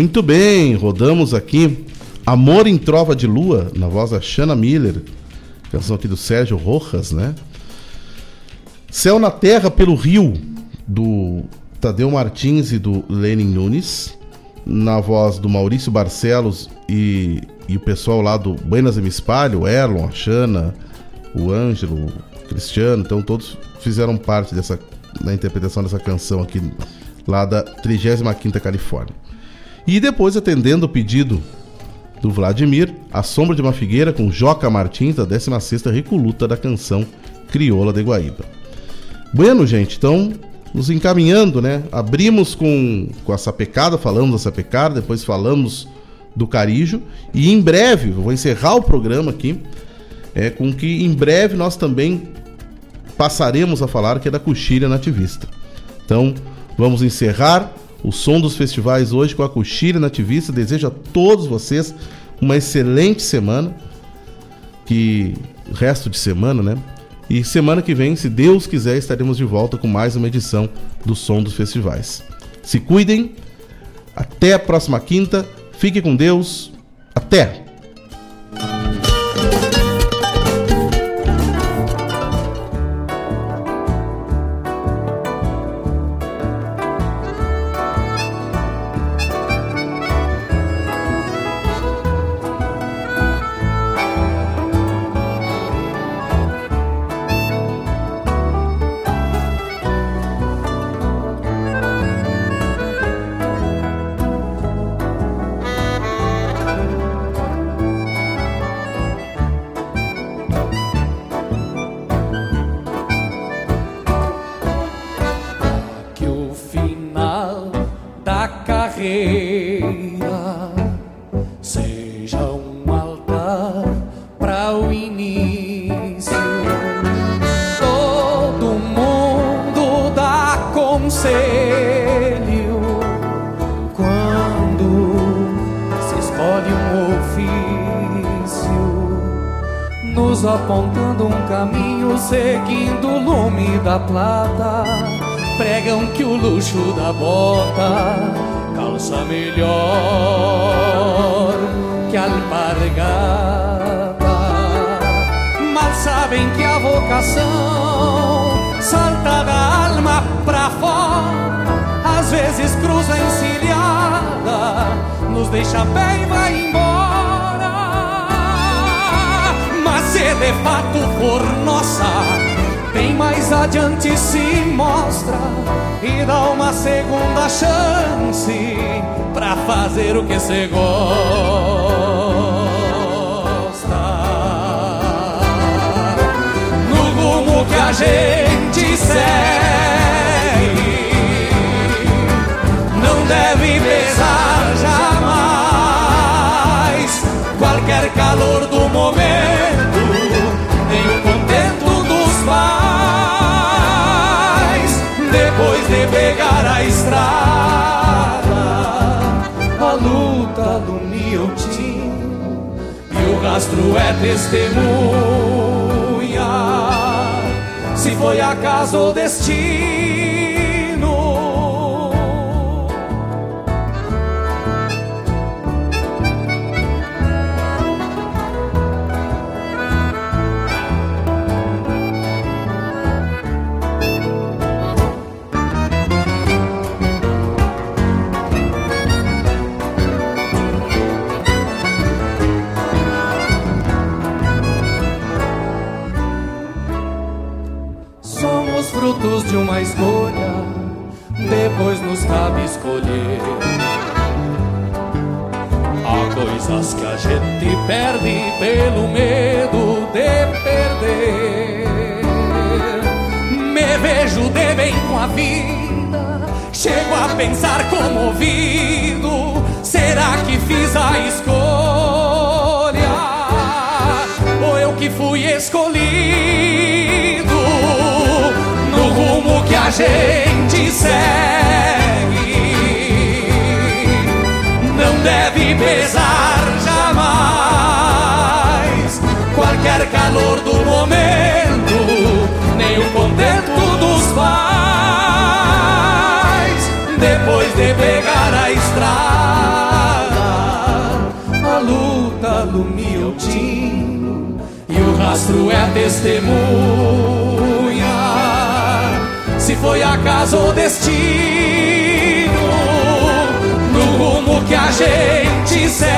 B: Muito bem, rodamos aqui Amor em Trova de Lua, na voz da Shanna Miller, canção aqui do Sérgio Rojas, né? Céu na Terra pelo Rio, do Tadeu Martins e do Lenin Nunes, na voz do Maurício Barcelos e, e o pessoal lá do Buenas e Me Espalho, o Erlon, a Xana, o Ângelo, o Cristiano, então todos fizeram parte dessa da interpretação dessa canção aqui lá da 35ª Califórnia. E depois, atendendo o pedido do Vladimir, A Sombra de uma Figueira com Joca Martins, da 16ª Recoluta da canção Crioula de Guaíba. Bueno, gente, então, nos encaminhando, né? Abrimos com, com a sapecada, falamos da sapecada, depois falamos do carijo, e em breve, vou encerrar o programa aqui, é, com que em breve nós também passaremos a falar que é da coxilha nativista. Então, vamos encerrar o som dos festivais hoje com a Coxilha Nativista. Desejo a todos vocês uma excelente semana. Que resto de semana, né? E semana que vem, se Deus quiser, estaremos de volta com mais uma edição do Som dos Festivais. Se cuidem. Até a próxima quinta. Fique com Deus. Até!
P: Da plata. Pregam que o luxo da bota calça melhor que alpargata. Mal sabem que a vocação salta da alma pra fora, às vezes cruza encilhada, nos deixa bem e vai embora. Mas se de mais adiante se mostra e dá uma segunda chance pra fazer o que você gosta. No rumo que a gente segue, não deve pesar jamais qualquer calor do momento, Pegar a estrada, a luta do Nilton e o rastro é testemunha. Se foi acaso ou destino. De uma escolha, depois nos cabe escolher. Há coisas que a gente perde pelo medo de perder. Me vejo de bem com a vida, chego a pensar comovido: será que fiz a escolha? Ou eu que fui escolhido? A gente segue. Não deve pesar jamais qualquer calor do momento, nem o contento dos pais. Depois de pegar a estrada, a luta do Miltinho e o rastro é testemunha. Foi acaso ou destino, no rumo que a gente segue,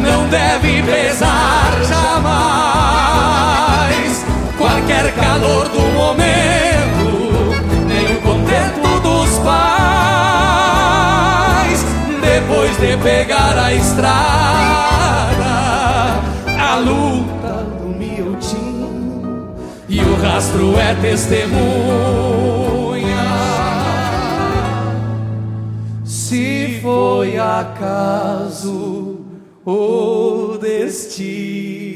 P: não deve pesar jamais qualquer calor do momento, nem o contento dos pais. Depois de pegar a estrada, a luta o rastro é testemunha. Se foi acaso ou destino.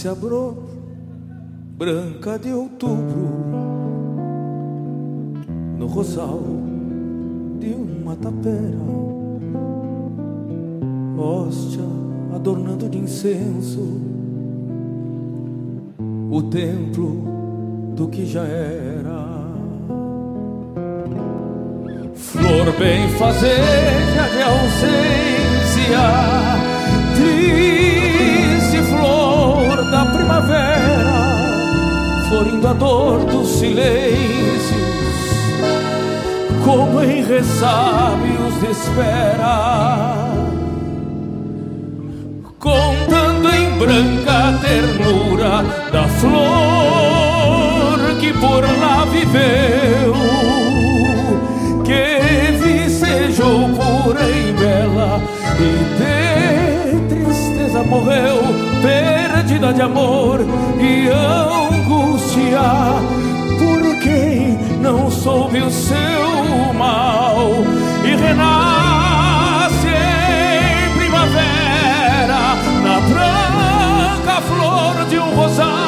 F: Nasce a bror branca de outubro no rosal de uma tapera, hóstia adornando de incenso o templo do que já era. Flor bem fazeja de ausência, florindo a dor dos silêncios, como em ressábios de espera. Contando em branca ternura da flor que por lá viveu que vicejou pura e bela e de tristeza morreu, perdida de amor e angústia por quem não soube o seu mal. E renasce em primavera na branca flor de um rosal.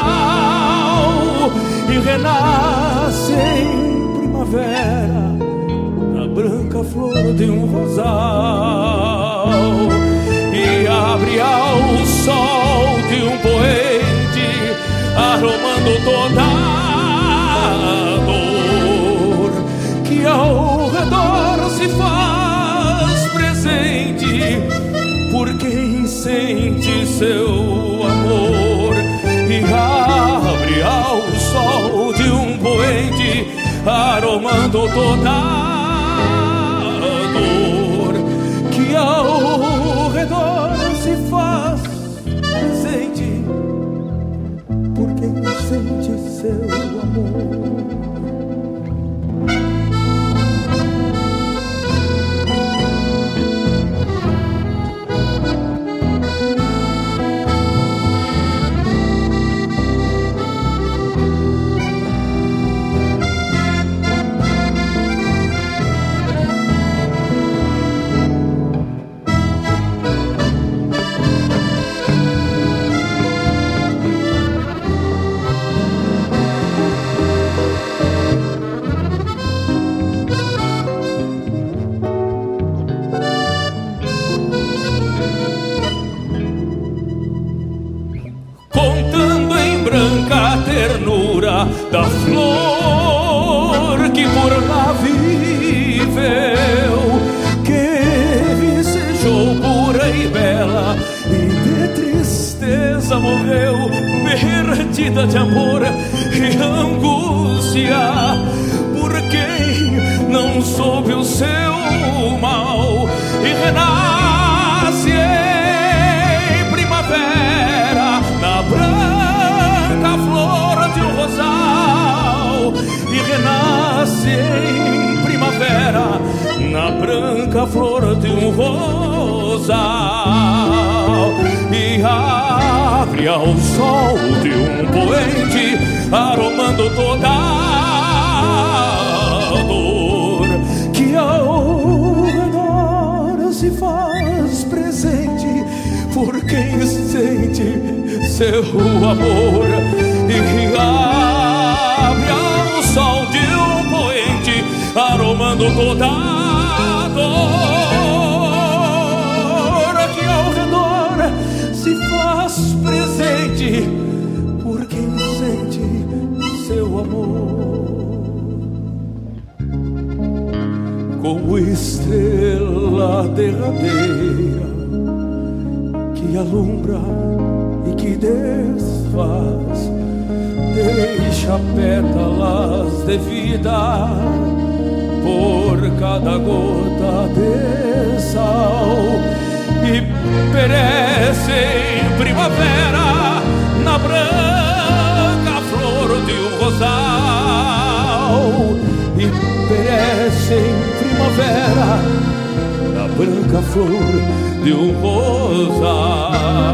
F: E renasce em primavera branca flor de um rosal abre ao sol de um poente aromando toda a dor que ao redor se faz presente por quem sente seu amor. E abre ao sol de um poente aromando toda a branca flor de um rosal.